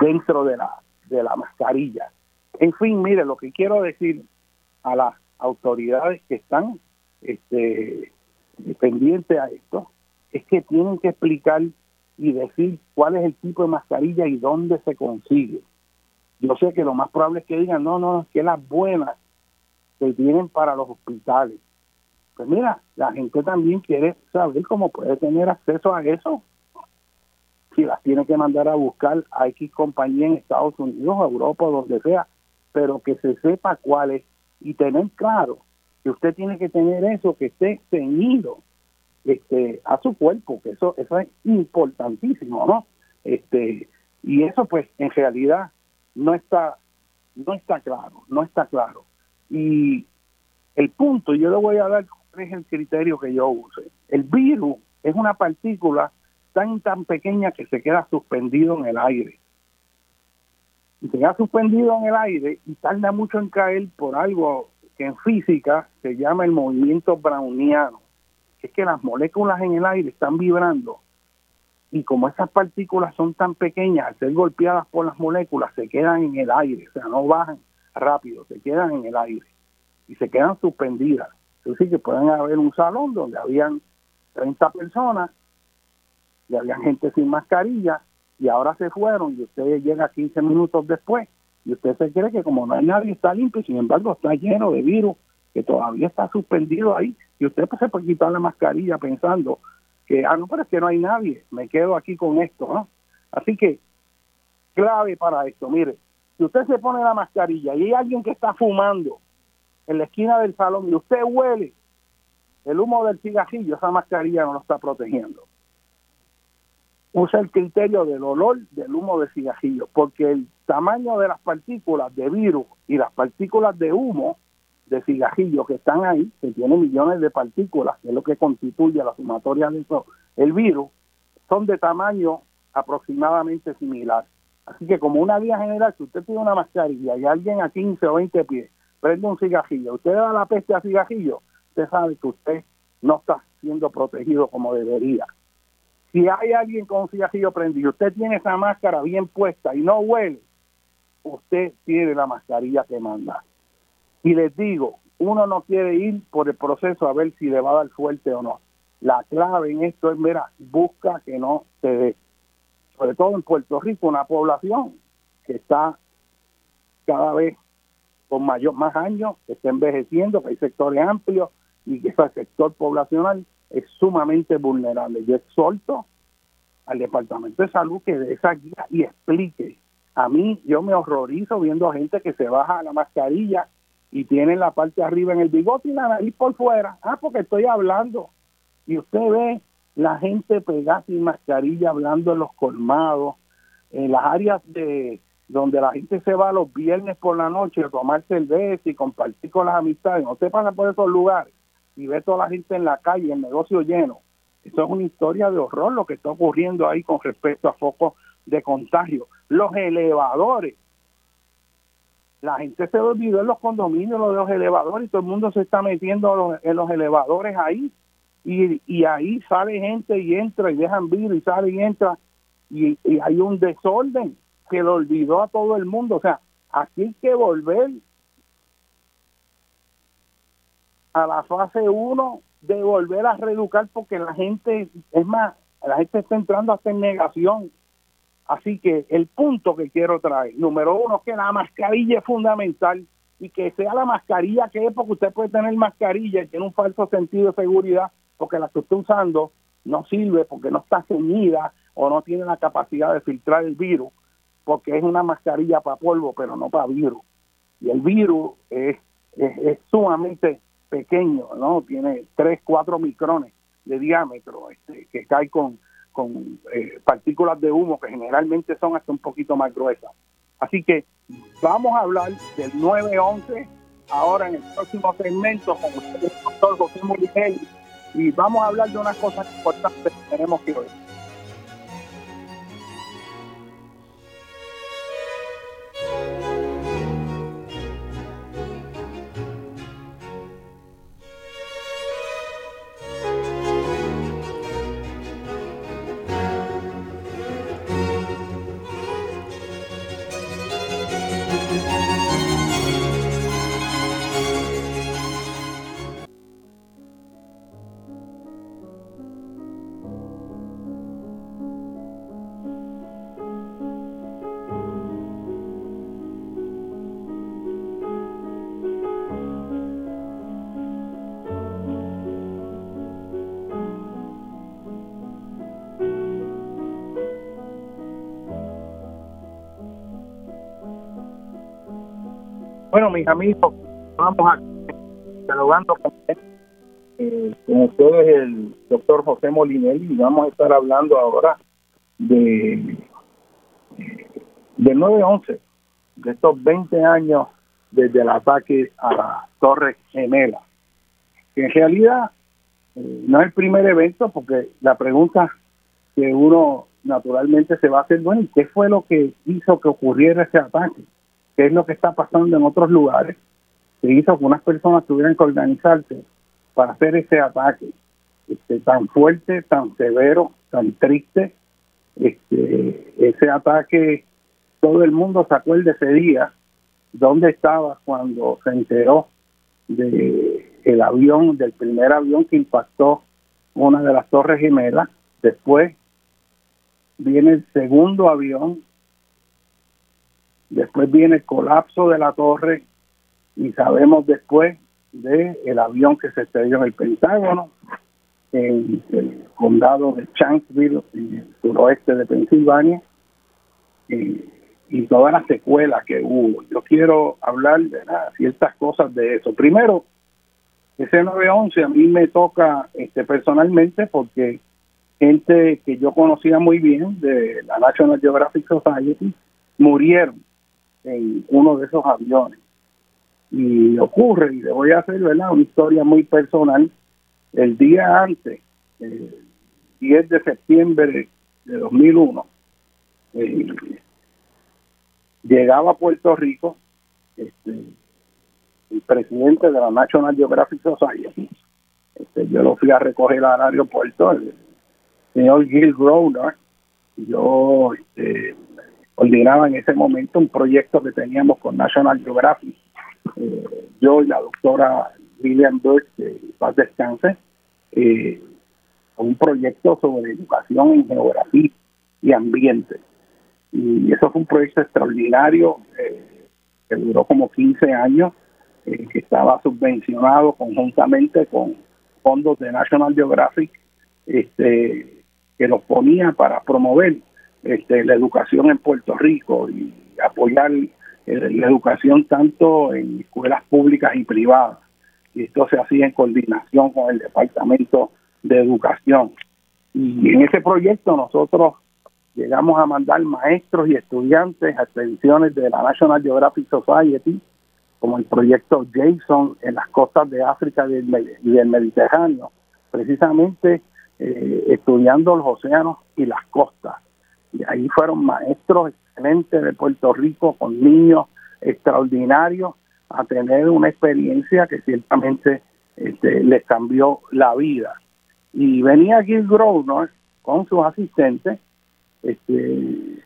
dentro de la, de la mascarilla. En fin, mire, lo que quiero decir a las autoridades que están este, pendientes a esto es que tienen que explicar y decir cuál es el tipo de mascarilla y dónde se consigue. Yo sé que lo más probable es que digan, no, no, es que las buenas se tienen para los hospitales. Pues mira, la gente también quiere saber cómo puede tener acceso a eso. Si las tiene que mandar a buscar a X compañía en Estados Unidos, Europa, donde sea, pero que se sepa cuál es y tener claro que usted tiene que tener eso que esté ceñido este, a su cuerpo, que eso, eso es importantísimo, ¿no? Este, y eso pues en realidad no está, no está claro, no está claro. Y el punto, yo le voy a dar es el criterio que yo use. El virus es una partícula tan tan pequeña que se queda suspendido en el aire. Y se queda suspendido en el aire y tarda mucho en caer por algo que en física se llama el movimiento browniano. es que las moléculas en el aire están vibrando y como esas partículas son tan pequeñas, al ser golpeadas por las moléculas, se quedan en el aire, o sea, no bajan rápido, se quedan en el aire y se quedan suspendidas. Es que pueden haber un salón donde habían 30 personas y había gente sin mascarilla y ahora se fueron y usted llega 15 minutos después y usted se cree que como no hay nadie está limpio, sin embargo está lleno de virus que todavía está suspendido ahí y usted pues, se puede quitar la mascarilla pensando que, ah, no, pero es que no hay nadie, me quedo aquí con esto, ¿no? Así que, clave para esto, mire, si usted se pone la mascarilla y hay alguien que está fumando en la esquina del salón y usted huele el humo del cigajillo, esa mascarilla no lo está protegiendo. Usa el criterio del olor del humo del cigajillo, porque el tamaño de las partículas de virus y las partículas de humo de cigajillo que están ahí, que tiene millones de partículas, que es lo que constituye la sumatoria de eso, el virus, son de tamaño aproximadamente similar. Así que como una vía general, si usted tiene una mascarilla y alguien a 15 o 20 pies prende un cigajillo, usted da la peste a cigajillo, usted sabe que usted no está siendo protegido como debería. Si hay alguien con un cigajillo prendido, usted tiene esa máscara bien puesta y no huele, usted tiene la mascarilla que manda. Y les digo, uno no quiere ir por el proceso a ver si le va a dar fuerte o no. La clave en esto es, mira, busca que no se dé. Sobre todo en Puerto Rico, una población que está cada vez con mayor más años, que está envejeciendo, que hay sectores amplios y que ese sector poblacional es sumamente vulnerable. Yo exhorto al Departamento de Salud que dé esa guía y explique. A mí yo me horrorizo viendo gente que se baja la mascarilla y tienen la parte de arriba en el bigote y la nariz por fuera. Ah, porque estoy hablando. Y usted ve la gente pegada sin mascarilla hablando en los colmados, en las áreas de donde la gente se va los viernes por la noche a tomar cerveza y compartir con las amistades. No se pasa por esos lugares y ve toda la gente en la calle, el negocio lleno. Eso es una historia de horror lo que está ocurriendo ahí con respecto a focos de contagio. Los elevadores la gente se olvidó en los condominios, de los elevadores, y todo el mundo se está metiendo en los elevadores ahí. Y, y ahí sale gente y entra y dejan vir y sale y entra. Y, hay un desorden que lo olvidó a todo el mundo. O sea, aquí hay que volver a la fase 1 de volver a reeducar porque la gente, es más, la gente está entrando hasta en negación Así que el punto que quiero traer, número uno, que la mascarilla es fundamental y que sea la mascarilla que es, porque usted puede tener mascarilla y tiene un falso sentido de seguridad, porque la que usted usando no sirve porque no está ceñida o no tiene la capacidad de filtrar el virus, porque es una mascarilla para polvo, pero no para virus. Y el virus es, es, sumamente pequeño, ¿no? Tiene 3, 4 micrones de diámetro, este, que cae con eh, partículas de humo que generalmente son hasta un poquito más gruesas. Así que vamos a hablar del 911 ahora en el próximo segmento con el doctor José Murigel y vamos a hablar de unas cosas importantes que tenemos que oír. Mis amigos, vamos a saludando con, eh, con ustedes el doctor José Molinelli y vamos a estar hablando ahora de del 9-11, de estos 20 años desde el ataque a la Torre Gemela. Que en realidad eh, no es el primer evento porque la pregunta que uno naturalmente se va a hacer, bueno, ¿qué fue lo que hizo que ocurriera ese ataque? Qué es lo que está pasando en otros lugares, que hizo que unas personas tuvieran que organizarse para hacer ese ataque. este, tan fuerte, tan severo, tan triste. Este, ese ataque, todo el mundo se acuerda ese día, dónde estaba cuando se enteró de el avión, del primer avión que impactó una de las torres gemelas. Después viene el segundo avión, después viene el colapso de la torre y sabemos después de el avión que se estrelló en el Pentágono, en el condado de Shanksville, en el suroeste de Pensilvania, y, todas las secuelas que hubo. Yo quiero hablar de ciertas cosas de eso. Primero, ese 911 a mí me toca este, personalmente porque gente que yo conocía muy bien de la National Geographic Society murieron en uno de esos aviones. Y ocurre, y le voy a hacer ¿verdad? una historia muy personal, el día antes, el 10 de septiembre de 2001, eh, llegaba a Puerto Rico este, el presidente de la National Geographic Society. Este, yo lo fui a recoger al aeropuerto, el señor Gil Groner. Yo este, coordinaba en ese momento un proyecto que teníamos con National Geographic. Eh, yo y la doctora William Burke, que paz descanse, eh, un proyecto sobre educación en geografía y ambiente. Y eso fue un proyecto extraordinario eh, que duró como 15 años que estaba subvencionado conjuntamente con fondos de National Geographic, este, que los ponía para promover este, la educación en Puerto Rico y apoyar eh, la educación tanto en escuelas públicas y privadas. Y esto se hacía en coordinación con el Departamento de Educación. Y en ese proyecto nosotros llegamos a mandar maestros y estudiantes a expediciones de la National Geographic Society como el proyecto Jason en las costas de África y del, Mediterráneo, precisamente eh, estudiando los océanos y las costas. Y ahí fueron maestros excelentes de Puerto Rico con niños extraordinarios a tener una experiencia que ciertamente este, les cambió la vida. Y venía Gil Grosvenor con sus asistentes, este,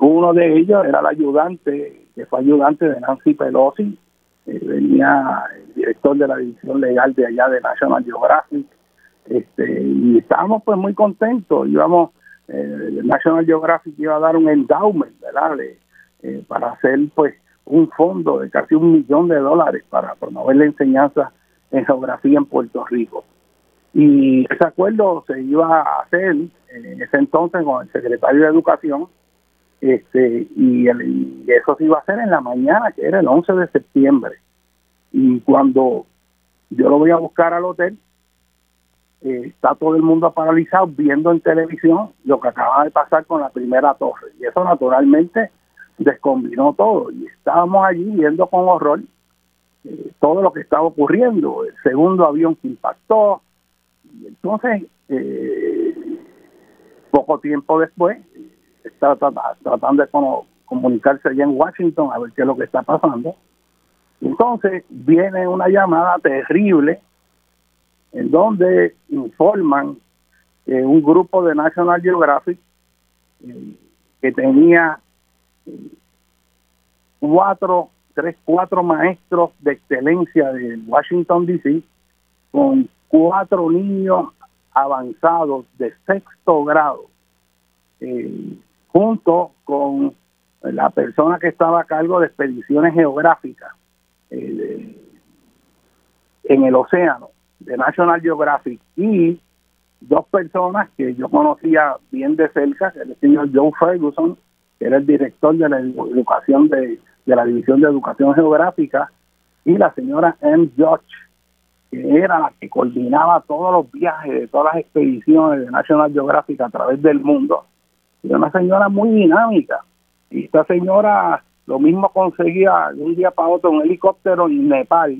uno de ellos era el ayudante que fue ayudante de Nancy Pelosi, eh, venía el director de la división legal de allá de National Geographic, este, y estábamos pues muy contentos, íbamos, eh, National Geographic iba a dar un endowment, ¿verdad? Eh, para hacer pues un fondo de casi un millón de dólares para promover la enseñanza en geografía en Puerto Rico. Y ese acuerdo se iba a hacer en ese entonces con el secretario de Educación, este y, eso se iba a hacer en la mañana, que era el 11 de septiembre. Y cuando yo lo voy a buscar al hotel, eh, está todo el mundo paralizado viendo en televisión lo que acaba de pasar con la primera torre. Y eso naturalmente descombinó todo. Y estábamos allí viendo con horror eh, todo lo que estaba ocurriendo. El segundo avión que impactó. Y entonces, eh, poco tiempo después, está tratando de comunicarse allá en Washington a ver qué es lo que está pasando. Entonces viene una llamada terrible en donde informan que un grupo de National Geographic eh, que tenía eh, cuatro, tres, cuatro maestros de excelencia de Washington DC con cuatro niños avanzados de sexto grado eh, junto con la persona que estaba a cargo de expediciones geográficas eh, en el océano de National Geographic y dos personas que yo conocía bien de cerca, el señor Joe Ferguson, que era el director de la educación de, de la División de Educación Geográfica, y la señora M. George, que era la que coordinaba todos los viajes de todas las expediciones de National Geographic a través del mundo era una señora muy dinámica. Y esta señora lo mismo conseguía de un día para otro un helicóptero en Nepal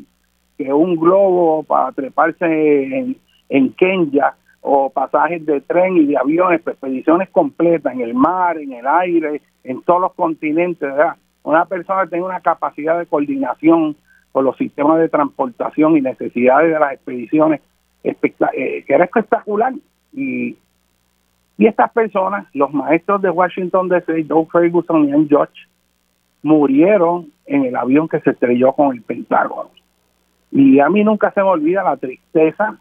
que un globo para treparse en, en Kenya o pasajes de tren y de aviones, expediciones completas en el mar, en el aire, en todos los continentes. Una persona tiene una capacidad de coordinación con los sistemas de transportación y necesidades de las expediciones que era espectacular. Y, y estas personas, los maestros de Washington DC, Doug Ferguson y Ann George, murieron en el avión que se estrelló con el Pentágono. Y a mí nunca se me olvida la tristeza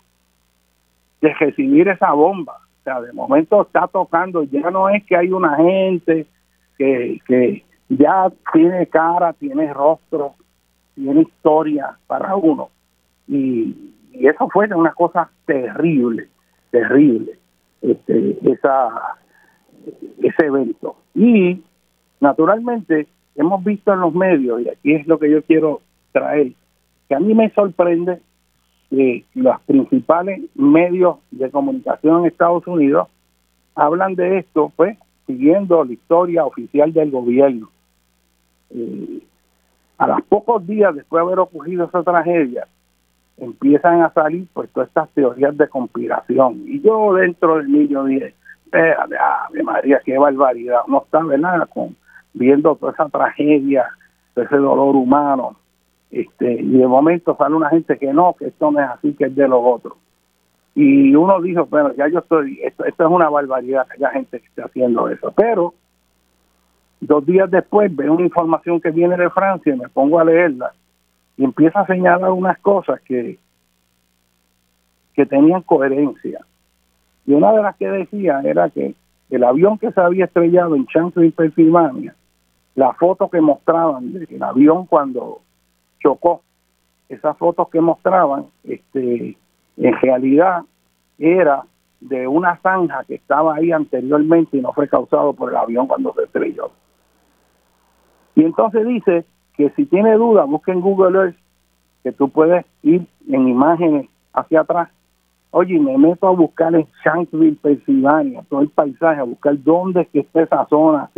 de recibir esa bomba. O sea, de momento está tocando, ya no es que hay una gente que, que ya tiene cara, tiene rostro, tiene historia para uno. Y, y eso fue una cosa terrible, terrible, este, esa, ese evento. Y naturalmente hemos visto en los medios, y aquí es lo que yo quiero traer, que a mí me sorprende que los principales medios de comunicación en Estados Unidos hablan de esto, pues, siguiendo la historia oficial del gobierno. Eh, a los pocos días después de haber ocurrido esa tragedia, empiezan a salir pues todas estas teorías de conspiración. Y yo dentro del niño dije, espérate, María, qué barbaridad. No está, ¿verdad? Con, viendo toda esa tragedia, ese dolor humano. Este, y de momento sale una gente que no, que esto no es así, que es de los otros. Y uno dijo, bueno, ya yo estoy, esto, esto es una barbaridad que haya gente que esté haciendo eso. Pero dos días después veo una información que viene de Francia y me pongo a leerla y empieza a señalar unas cosas que, que tenían coherencia. Y una de las que decía era que el avión que se había estrellado en Chancery, Pennsylvania, la foto que mostraban del avión cuando chocó, esas fotos que mostraban, este, en realidad era de una zanja que estaba ahí anteriormente y no fue causado por el avión cuando se estrelló. Y entonces dice que si tiene duda, busque en Google Earth que tú puedes ir en imágenes hacia atrás. Oye, me meto a buscar en Shanksville, Pensilvania, todo el paisaje, a buscar dónde es que está esa zona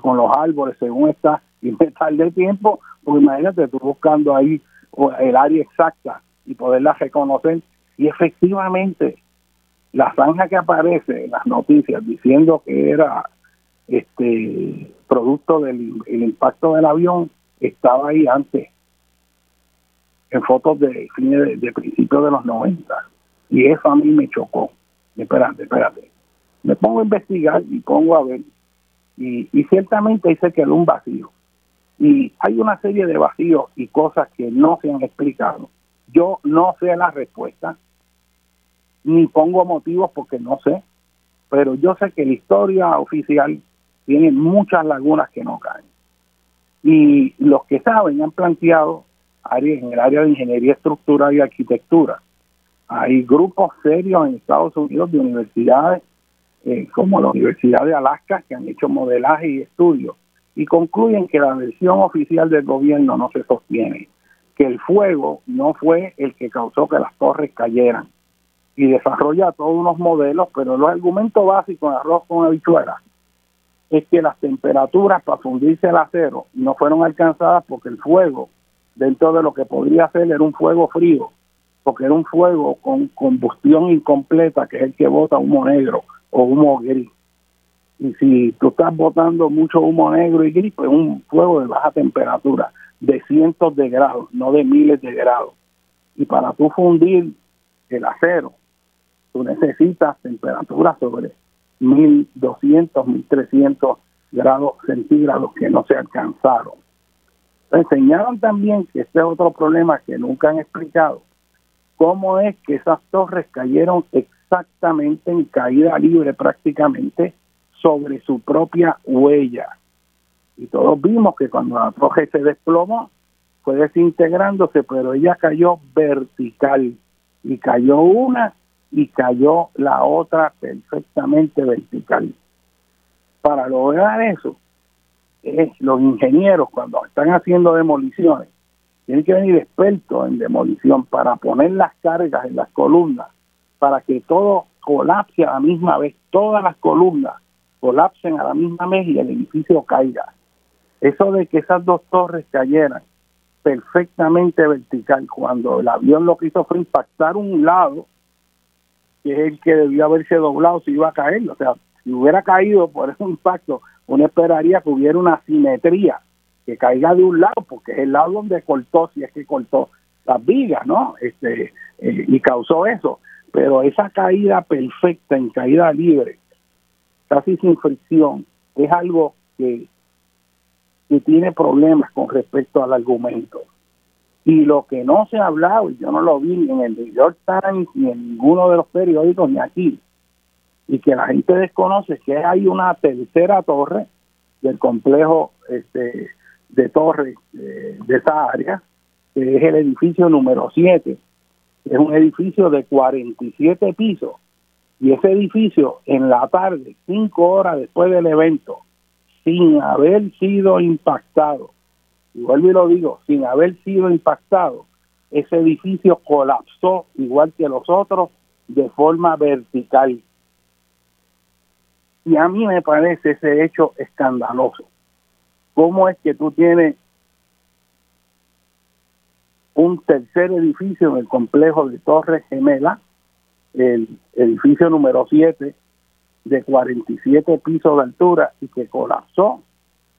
con los árboles, según está, y me tardé tiempo, porque imagínate tú buscando ahí el área exacta y poderla reconocer. Y efectivamente, la zanja que aparece en las noticias diciendo que era este producto del impacto del avión estaba ahí antes en fotos de fines de, principios de los 90 y eso a mí me chocó. Espérate, me pongo a investigar y pongo a ver. Y, y ciertamente dice que un vacío y hay una serie de vacíos y cosas que no se han explicado. Yo no sé la respuesta ni pongo motivos porque no sé pero yo sé que la historia oficial tiene muchas lagunas que no caen. Y los que saben han planteado en el área de ingeniería estructural y arquitectura. Hay grupos serios en Estados Unidos de universidades eh, como la Universidad de Alaska que han hecho modelaje y estudios y concluyen que la versión oficial del gobierno no se sostiene, que el fuego no fue el que causó que las torres cayeran y desarrolla todos unos modelos, pero los argumentos básicos de arroz con habichuelas es que las temperaturas para fundirse el acero no fueron alcanzadas porque el fuego, dentro de lo que podría ser, era un fuego frío, porque era un fuego con combustión incompleta, que es el que bota humo negro o humo gris. Y si tú estás botando mucho humo negro y gris, pues es un fuego de baja temperatura, de cientos de grados, no de miles de grados. Y para tú fundir el acero, tú necesitas temperaturas sobre 1200, 1300 grados centígrados que no se alcanzaron. Enseñaron también que este es otro problema que nunca han explicado, cómo es que esas torres cayeron exactamente en caída libre prácticamente sobre su propia huella. Y todos vimos que cuando la torre se desplomó, fue desintegrándose, pero ella cayó vertical y cayó una y cayó la otra perfectamente vertical. Para lograr eso, es los ingenieros cuando están haciendo demoliciones, tienen que venir expertos en demolición para poner las cargas en las columnas, para que todo colapse a la misma vez, todas las columnas colapsen a la misma vez y el edificio caiga. Eso de que esas dos torres cayeran perfectamente vertical, cuando el avión lo que hizo fue impactar un lado que es el que debió haberse doblado si iba a caer. O sea, si hubiera caído por ese impacto, uno esperaría que hubiera una simetría, que caiga de un lado, porque es el lado donde cortó, si es que cortó las vigas, ¿no? Este, eh, y causó eso. pero esa caída perfecta en caída libre, casi sin fricción, es algo que, que tiene problemas con respecto al argumento. Y lo que no se ha hablado, y yo no lo vi ni en el New York Times, ni en ninguno de los periódicos, ni aquí, y que la gente desconoce, es que hay una tercera torre del complejo este, de torres de, de esa área, que es el edificio número 7. Es un edificio de 47 pisos. Y ese edificio, en la tarde, cinco horas después del evento, sin haber sido impactado, y vuelvo y lo digo, sin haber sido impactado, ese edificio colapsó igual que los otros de forma vertical. Y a mí me parece ese hecho escandaloso. ¿Cómo es que tú tienes un tercer edificio en el complejo de Torres Gemela, el edificio número 7 de 47 pisos de altura y que colapsó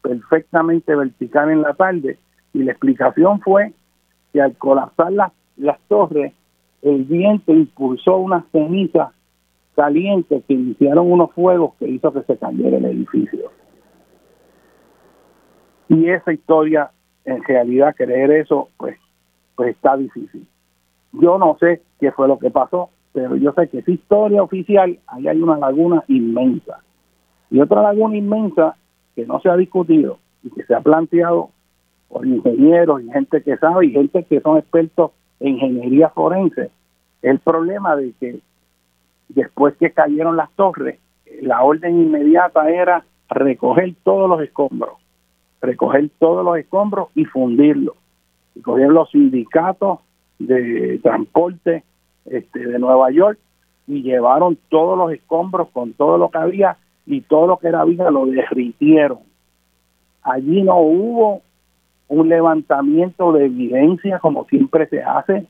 perfectamente vertical en la tarde y la explicación fue que al colapsar las, las torres el viento impulsó unas cenizas calientes que iniciaron unos fuegos que hizo que se cayera el edificio. Y esa historia, en realidad, creer eso, pues, pues está difícil. Yo no sé qué fue lo que pasó, pero yo sé que esa historia oficial, ahí hay una laguna inmensa. Y otra laguna inmensa que no se ha discutido y que se ha planteado por ingenieros y gente que sabe y gente que son expertos en ingeniería forense, el problema de que después que cayeron las torres, la orden inmediata era recoger todos los escombros, recoger todos los escombros y fundirlos. Y cogieron los sindicatos de transporte este, de Nueva York y llevaron todos los escombros con todo lo que había y todo lo que era vida lo derritieron. Allí no hubo un levantamiento de evidencia como siempre se hace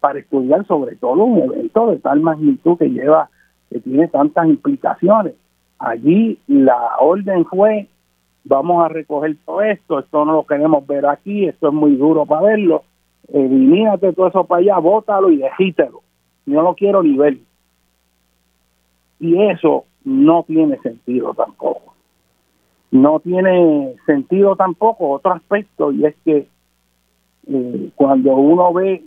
para estudiar sobre todo un evento de tal magnitud que lleva, que tiene tantas implicaciones. Allí la orden fue, vamos a recoger todo esto, esto no lo queremos ver aquí, esto es muy duro para verlo, elimínate todo eso para allá, bótalo y dejítelo. No lo quiero ni ver. Y eso no tiene sentido tampoco. No tiene sentido tampoco otro aspecto y es que eh, cuando uno ve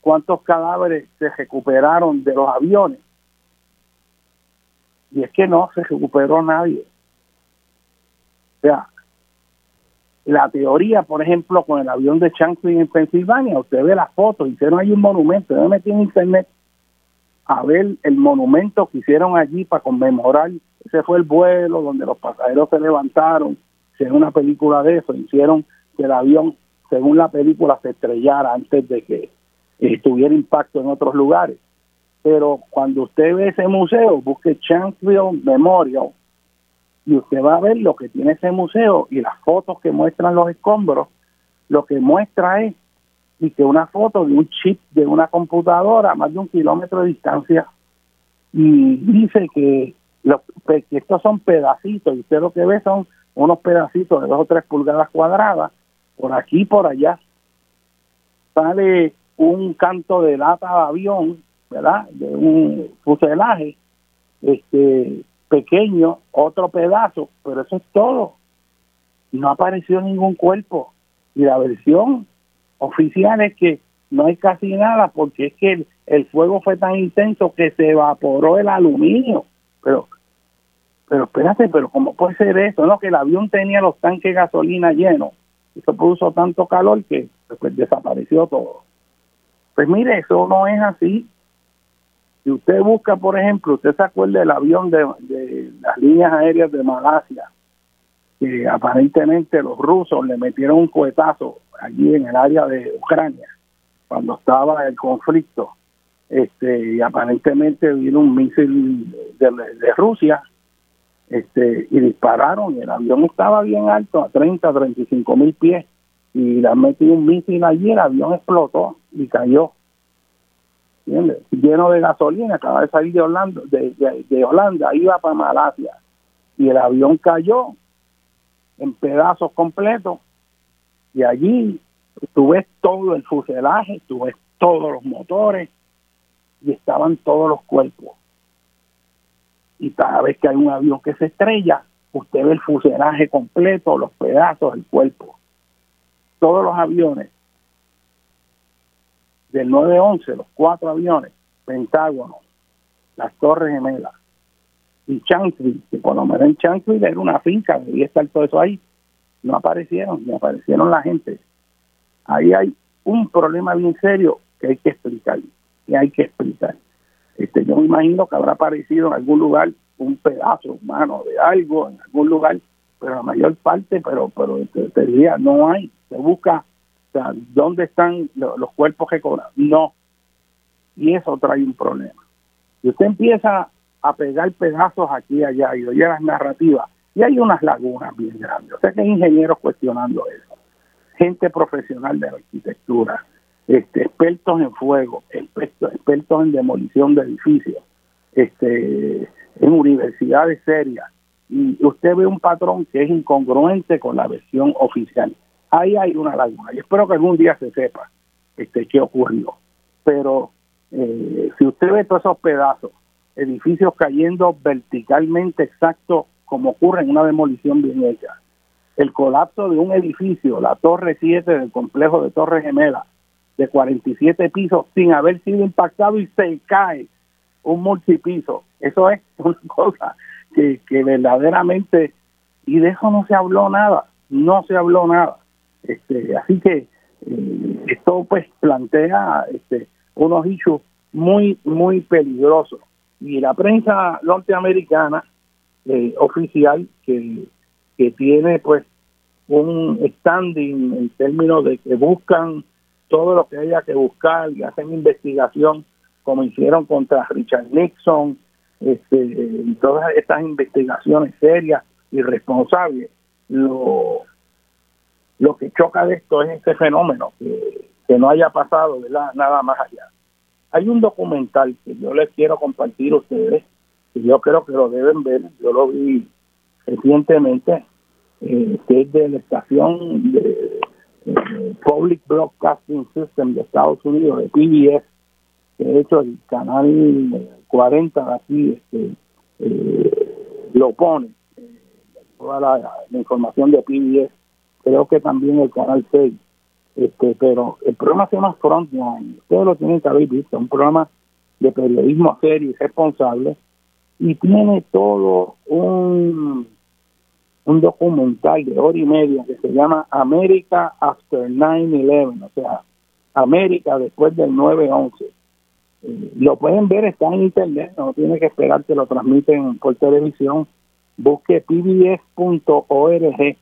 cuántos cadáveres se recuperaron de los aviones, y es que no se recuperó nadie. O sea, la teoría, por ejemplo, con el avión de Chancellor en Pensilvania, usted ve las fotos, hicieron ahí un monumento, yo me metí en internet a ver el monumento que hicieron allí para conmemorar, ese fue el vuelo donde los pasajeros se levantaron, hicieron una película de eso, hicieron que el avión, según la película, se estrellara antes de que tuviera impacto en otros lugares. Pero cuando usted ve ese museo, busque Chancellor Memorial, y usted va a ver lo que tiene ese museo y las fotos que muestran los escombros, lo que muestra es y que una foto de un chip de una computadora a más de un kilómetro de distancia y dice que, que estos son pedacitos y usted lo que ve son unos pedacitos de dos o tres pulgadas cuadradas por aquí y por allá. Sale un canto de lata de avión verdad de un fuselaje este pequeño otro pedazo pero eso es todo no apareció ningún cuerpo y la versión oficial es que no hay casi nada porque es que el, fuego fue tan intenso que se evaporó el aluminio. Pero, pero espérate, pero ¿cómo puede ser eso? No, que el avión tenía los tanques de gasolina llenos. Eso puso tanto calor que después desapareció todo. Pues mire, eso no es así. Si usted busca, por ejemplo, usted se acuerda del avión de, de las líneas aéreas de Malasia, que aparentemente los rusos le metieron un cohetazo allí en el área de Ucrania, cuando estaba el conflicto, este, y aparentemente vino un misil de, Rusia este, y dispararon, y el avión estaba bien alto, a 30, 35 mil pies, y le han metido un misil allí, el avión explotó y cayó. Lleno de gasolina, acaba de salir de Holanda, de, de Holanda, iba para Malasia, y el avión cayó en pedazos completos y allí tú ves todo el fuselaje, tú ves todos los motores y estaban todos los cuerpos. Y cada vez que hay un avión que se estrella, usted ve el fuselaje completo, los pedazos, el cuerpo. Todos los aviones del 911, los cuatro aviones, Pentágono, las Torres Gemelas y Chancellorsville, que por lo menos en Chancellorsville era una finca, debía estar todo eso ahí, no aparecieron, ni aparecieron la gente. Ahí hay un problema bien serio que hay que explicar, que hay que explicar. Este, yo me imagino que habrá aparecido en algún lugar un pedazo humano de algo, en algún lugar, pero la mayor parte, pero pero te, diría, no hay. Se busca, o sea, ¿dónde están los, cuerpos que cobran? No. Y eso trae un problema. Y usted empieza a pegar pedazos aquí y allá y oye las narrativas, y hay unas lagunas bien grandes. O que hay ingenieros cuestionando eso, gente profesional de la arquitectura, este, expertos en fuego, expertos, expertos en demolición de edificios, este, en universidades serias. Y usted ve un patrón que es incongruente con la versión oficial. Ahí hay una laguna. Y espero que algún día se sepa este, qué ocurrió. Pero eh, si usted ve todos esos pedazos, edificios cayendo verticalmente exacto como ocurre en una demolición bien hecha. El colapso de un edificio, la Torre 7 del complejo de Torre Gemela, de 47 pisos, sin haber sido impactado y se cae un multipiso. Eso es una cosa que, que verdaderamente, y de eso no se habló nada, no se habló nada. Este, así que eh, esto pues plantea este, unos hechos muy, muy peligrosos. Y la prensa norteamericana eh, oficial que, que tiene pues un standing en términos de que buscan todo lo que haya que buscar y hacen investigación como hicieron contra Richard Nixon este, y todas estas investigaciones serias y responsables lo, lo que choca de esto es este fenómeno que, que no haya pasado nada más allá. Hay un documental que yo les quiero compartir a ustedes y yo creo que lo deben ver, yo lo vi recientemente, eh, que es de la estación de, Public Broadcasting System de Estados Unidos, de PBS, que de hecho el canal 40 de aquí este, eh, lo pone, eh, toda la, información de PBS, creo que también el canal 6, este, pero el programa se llama Frontline, ustedes lo tienen que haber visto, un programa de periodismo serio y responsable, y tiene todo un, un documental de hora y media que se llama América After 9-11, o sea, América después del 9-11. Eh, lo pueden ver, está en internet, no tiene que esperar que lo transmiten por televisión. Busque pbs.org,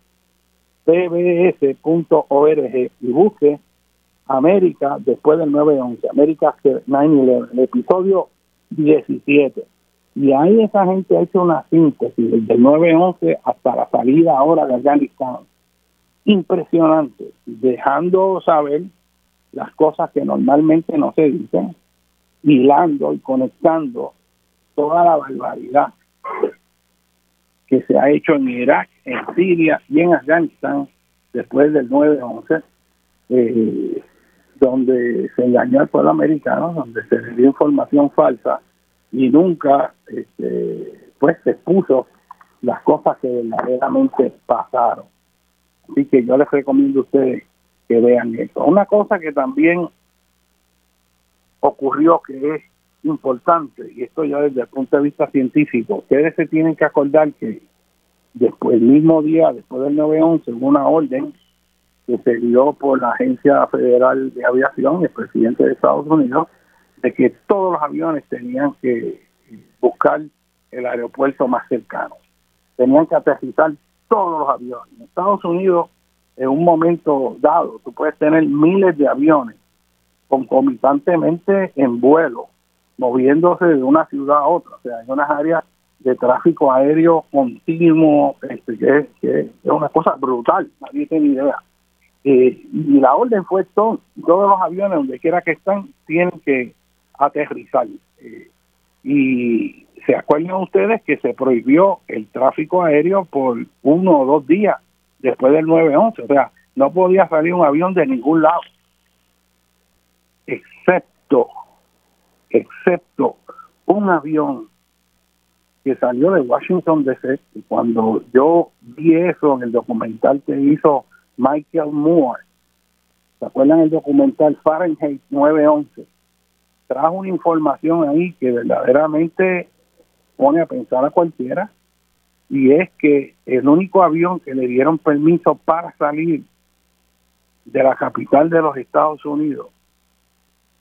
pbs.org y busque América después del 9-11, América After 9-11, el episodio 17 y ahí esa gente ha hecho una síntesis desde el 9-11 hasta la salida ahora de Afganistán. Impresionante, dejando saber las cosas que normalmente no se dicen, hilando y conectando toda la barbaridad que se ha hecho en Irak, en Siria y en Afganistán después del 9-11, eh, donde se engañó al pueblo americano, donde se le dio información falsa y nunca este, pues se puso las cosas que verdaderamente pasaron. Así que yo les recomiendo a ustedes que vean esto. Una cosa que también ocurrió que es importante, y esto ya desde el punto de vista científico, ustedes se tienen que acordar que después, el mismo día, después del 9-11, hubo una orden que se dio por la Agencia Federal de Aviación, el presidente de Estados Unidos, de que todos los aviones tenían que buscar el aeropuerto más cercano. Tenían que aterrizar todos los aviones. En Estados Unidos, en un momento dado, tú puedes tener miles de aviones concomitantemente en vuelo, moviéndose de una ciudad a otra. O sea, hay unas áreas de tráfico aéreo continuo, este, que, es una cosa brutal, nadie tiene idea. Eh, y la orden fue todo, todos los aviones, donde quiera que están, tienen que aterrizar. Eh, y se acuerdan ustedes que se prohibió el tráfico aéreo por uno o dos días después del 9-11, o sea, no podía salir un avión de ningún lado, excepto excepto un avión que salió de Washington DC. Y cuando yo vi eso en el documental que hizo Michael Moore, ¿se acuerdan el documental Fahrenheit 911? Trajo una información ahí que verdaderamente pone a pensar a cualquiera y es que el único avión que le dieron permiso para salir de la capital de los Estados Unidos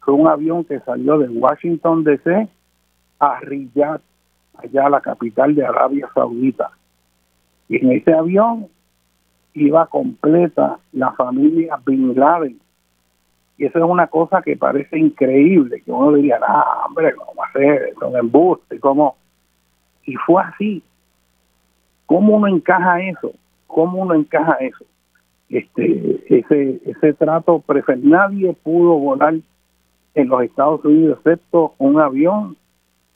fue un avión que salió de Washington DC a Riyadh, allá la capital de Arabia Saudita. Y en ese avión iba completa la familia Bin Laden. Y eso es una cosa que parece increíble, que uno diría, ah, hombre, ¿cómo ser? Son embustes, ¿cómo? Y fue así. ¿Cómo uno encaja eso? ¿Cómo uno encaja eso? Este, ese, ese trato preferido. Nadie pudo volar en los Estados Unidos excepto un avión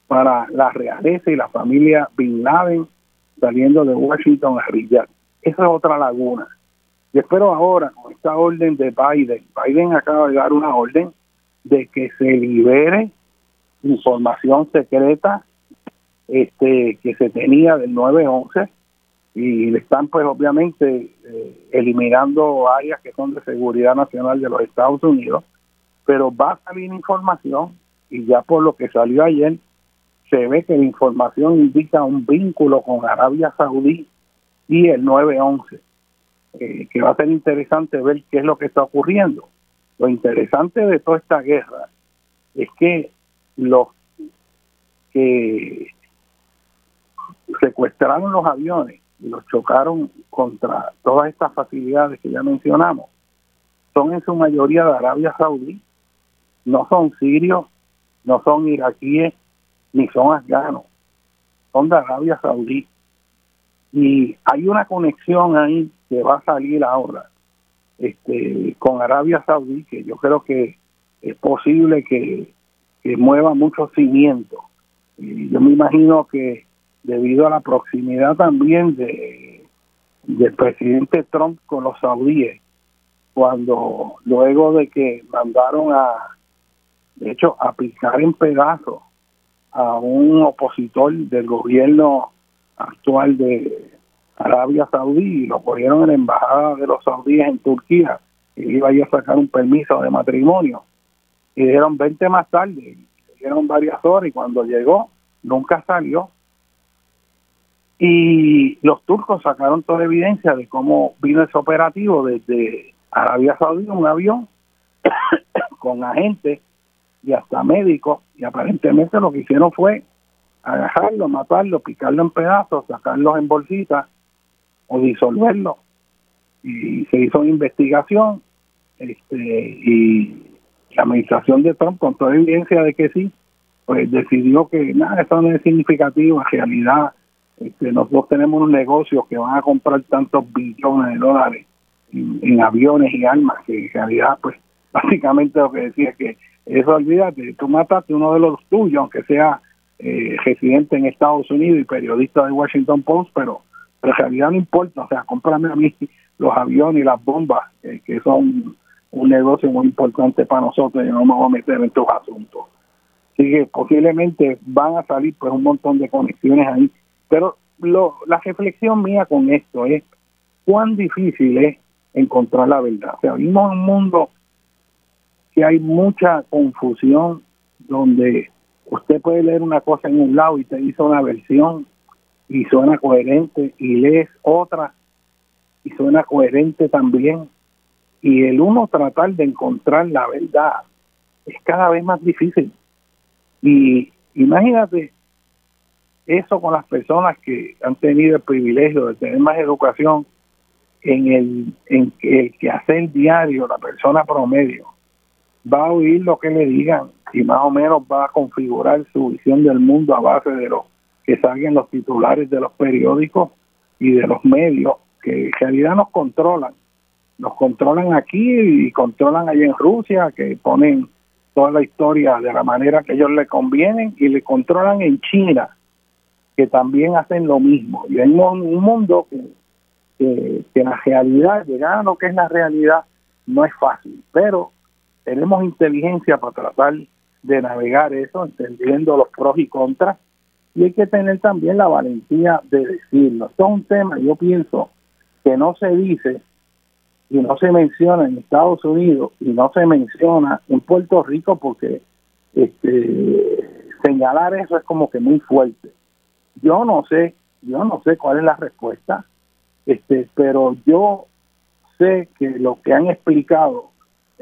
para la realeza y la familia Bin Laden saliendo de Washington a Riyadh. Esa es otra laguna. Y espero ahora, con esta orden de Biden, Biden acaba de dar una orden de que se libere información secreta este que se tenía del 911 y le están pues obviamente eh, eliminando áreas que son de seguridad nacional de los Estados Unidos, pero va a salir información y ya por lo que salió ayer se ve que la información indica un vínculo con Arabia Saudí y el 911, eh, que va a ser interesante ver qué es lo que está ocurriendo. Lo interesante de toda esta guerra es que los que secuestraron los aviones y los chocaron contra todas estas facilidades que ya mencionamos, son en su mayoría de Arabia Saudí, no son sirios, no son iraquíes, ni son afganos, son de Arabia Saudí. Y hay una conexión ahí que va a salir ahora este, con Arabia Saudí, que yo creo que es posible que, mueva muchos cimientos. Y yo me imagino que debido a la proximidad también de del presidente Trump con los saudíes, cuando luego de que mandaron a, de hecho, a picar en pedazos a un opositor del gobierno actual de Arabia Saudí y lo cogieron en la embajada de los saudíes en Turquía y iba a sacar un permiso de matrimonio. Y dijeron 20 más tarde dieron varias horas y cuando llegó nunca salió. Y los turcos sacaron toda evidencia de cómo vino ese operativo desde Arabia Saudí un avión con agentes y hasta médicos, y aparentemente lo que hicieron fue agarrarlo, matarlo, picarlo en pedazos, sacarlo en bolsitas o disolverlo. Y se hizo una investigación este, y la administración de Trump, con toda evidencia de que sí, pues decidió que nada, eso no es significativo, en realidad este, nosotros tenemos un negocio que van a comprar tantos billones de dólares en, en aviones y armas que en realidad pues básicamente lo que decía es que eso olvídate, tú mataste uno de los tuyos, aunque sea eh, residente en Estados Unidos y periodista de Washington Post, pero, en realidad no importa, o sea, cómprame a mí los aviones y las bombas, eh, que son un negocio muy importante para nosotros y no me voy a meter en estos asuntos. Así que posiblemente van a salir pues un montón de conexiones ahí, pero lo, la reflexión mía con esto es cuán difícil es encontrar la verdad. O sea, vivimos en un mundo que hay mucha confusión donde usted puede leer una cosa en un lado y te dice una versión y suena coherente y lees otra y suena coherente también. Y el uno tratar de encontrar la verdad es cada vez más difícil. Y imagínate eso con las personas que han tenido el privilegio de tener más educación en el en el que hacer diario la persona promedio va a oír lo que le digan y más o menos va a configurar su visión del mundo a base de lo que salgan los titulares de los periódicos y de los medios que en realidad nos controlan. Nos controlan aquí y controlan allá en Rusia, que ponen toda la historia de la manera que ellos le convienen y le controlan en China, que también hacen lo mismo. Y hay un mundo que, que, que la realidad, llegar a lo que es la realidad, no es fácil, pero tenemos inteligencia para tratar de navegar eso, entendiendo los pros y contras, y hay que tener también la valentía de decirlo. Esto es un tema, yo pienso, que no se dice y no se menciona en Estados Unidos y no se menciona en Puerto Rico porque este, señalar eso es como que muy fuerte. Yo no sé, yo no sé cuál es la respuesta, este, pero yo sé que lo que han explicado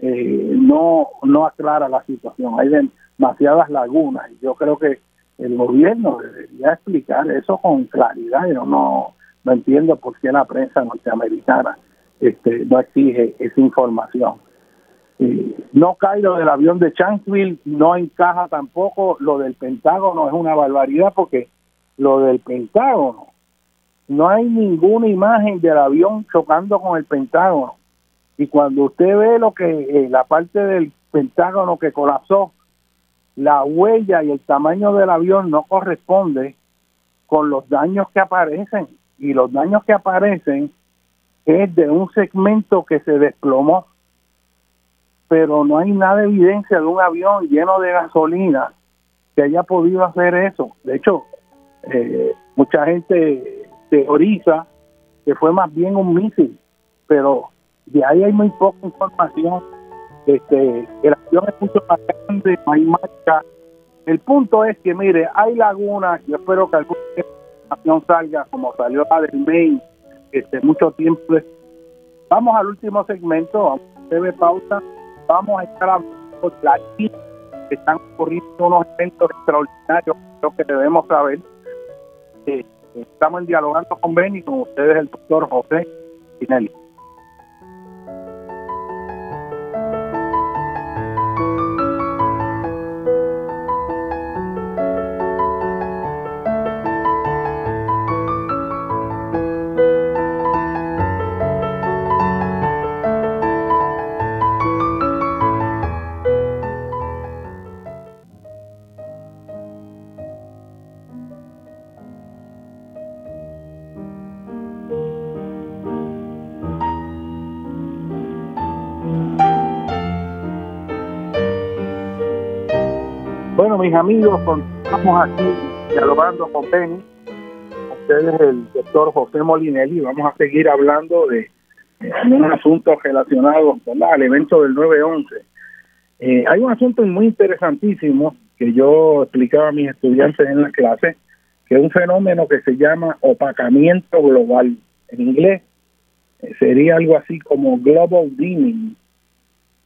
eh, no no aclara la situación. Hay demasiadas lagunas y yo creo que el gobierno debería explicar eso con claridad. Yo no, no entiendo por qué la prensa norteamericana este, no exige esa información. no cae lo del avión de Chanceville, no encaja tampoco lo del Pentágono, es una barbaridad porque lo del Pentágono, no hay ninguna imagen del avión chocando con el Pentágono. Y cuando usted ve lo que eh, la parte del Pentágono que colapsó, la huella y el tamaño del avión no corresponde con los daños que aparecen. Y los daños que aparecen es de un segmento que se desplomó, pero no hay nada de evidencia de un avión lleno de gasolina que haya podido hacer eso. De hecho, eh, mucha gente teoriza que fue más bien un misil, pero de ahí hay muy poca información. Este, el avión es mucho más grande, no hay marca. El punto es que, mire, hay lagunas, yo espero que alguna información salga como salió la del Maine este, mucho tiempo. Vamos al último segmento, vamos a breve pausa, vamos a estar hablando de que están ocurriendo unos eventos extraordinarios, creo que debemos saber. Eh, estamos dialogando con Benny, con ustedes el doctor José Pinelli. Mis amigos, estamos aquí dialogando con Penny, ustedes el doctor José Molinelli, vamos a seguir hablando de, un asunto relacionado al evento del 9-11. Eh, hay un asunto muy interesantísimo que yo explicaba a mis estudiantes en la clase, que es un fenómeno que se llama opacamiento global. En inglés eh, sería algo así como global dimming,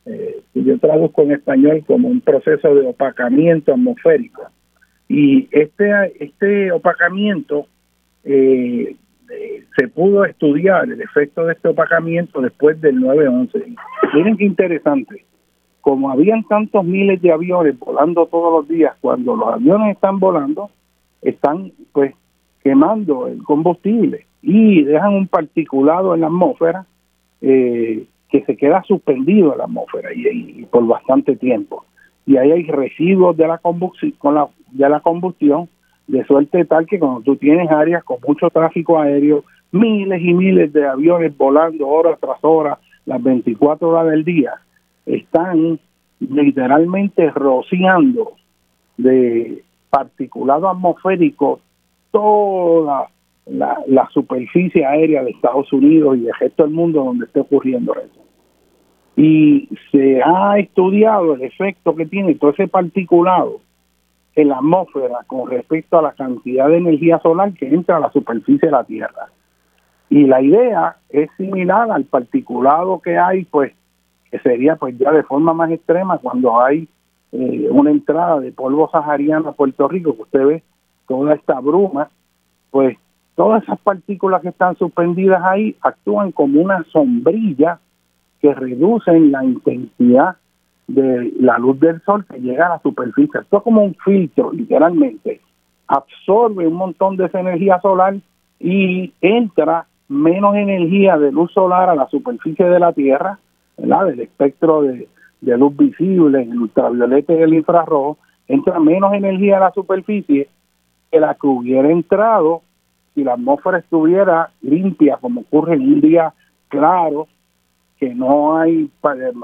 eh, yo traduzco en español como un proceso de opacamiento atmosférico. Y este, este opacamiento eh, eh, se pudo estudiar el efecto de este opacamiento después del 9-11. Miren qué interesante. Como habían tantos miles de aviones volando todos los días, cuando los aviones están volando, están pues quemando el combustible y dejan un particulado en la atmósfera eh, que se queda suspendido en la atmósfera y, por bastante tiempo. Y ahí hay residuos de la, combustión, con la, de la combustión de suerte tal que cuando tú tienes áreas con mucho tráfico aéreo, miles y miles de aviones volando horas tras horas, las 24 horas del día, están literalmente rociando de particulado atmosférico toda la, la, superficie aérea de Estados Unidos y de resto del mundo donde esté ocurriendo eso y se ha estudiado el efecto que tiene todo ese particulado en la atmósfera con respecto a la cantidad de energía solar que entra a la superficie de la Tierra. Y la idea es similar al particulado que hay, pues, que sería pues ya de forma más extrema cuando hay eh, una entrada de polvo sahariano a Puerto Rico, que usted ve toda esta bruma, pues todas esas partículas que están suspendidas ahí actúan como una sombrilla que reducen la intensidad de la luz del sol que llega a la superficie. Esto es como un filtro, literalmente. Absorbe un montón de esa energía solar y entra menos energía de luz solar a la superficie de la Tierra, ¿verdad? del espectro de, de luz visible, el ultravioleta y el infrarrojo, entra menos energía a la superficie que la que hubiera entrado si la atmósfera estuviera limpia, como ocurre en un día claro, que no hay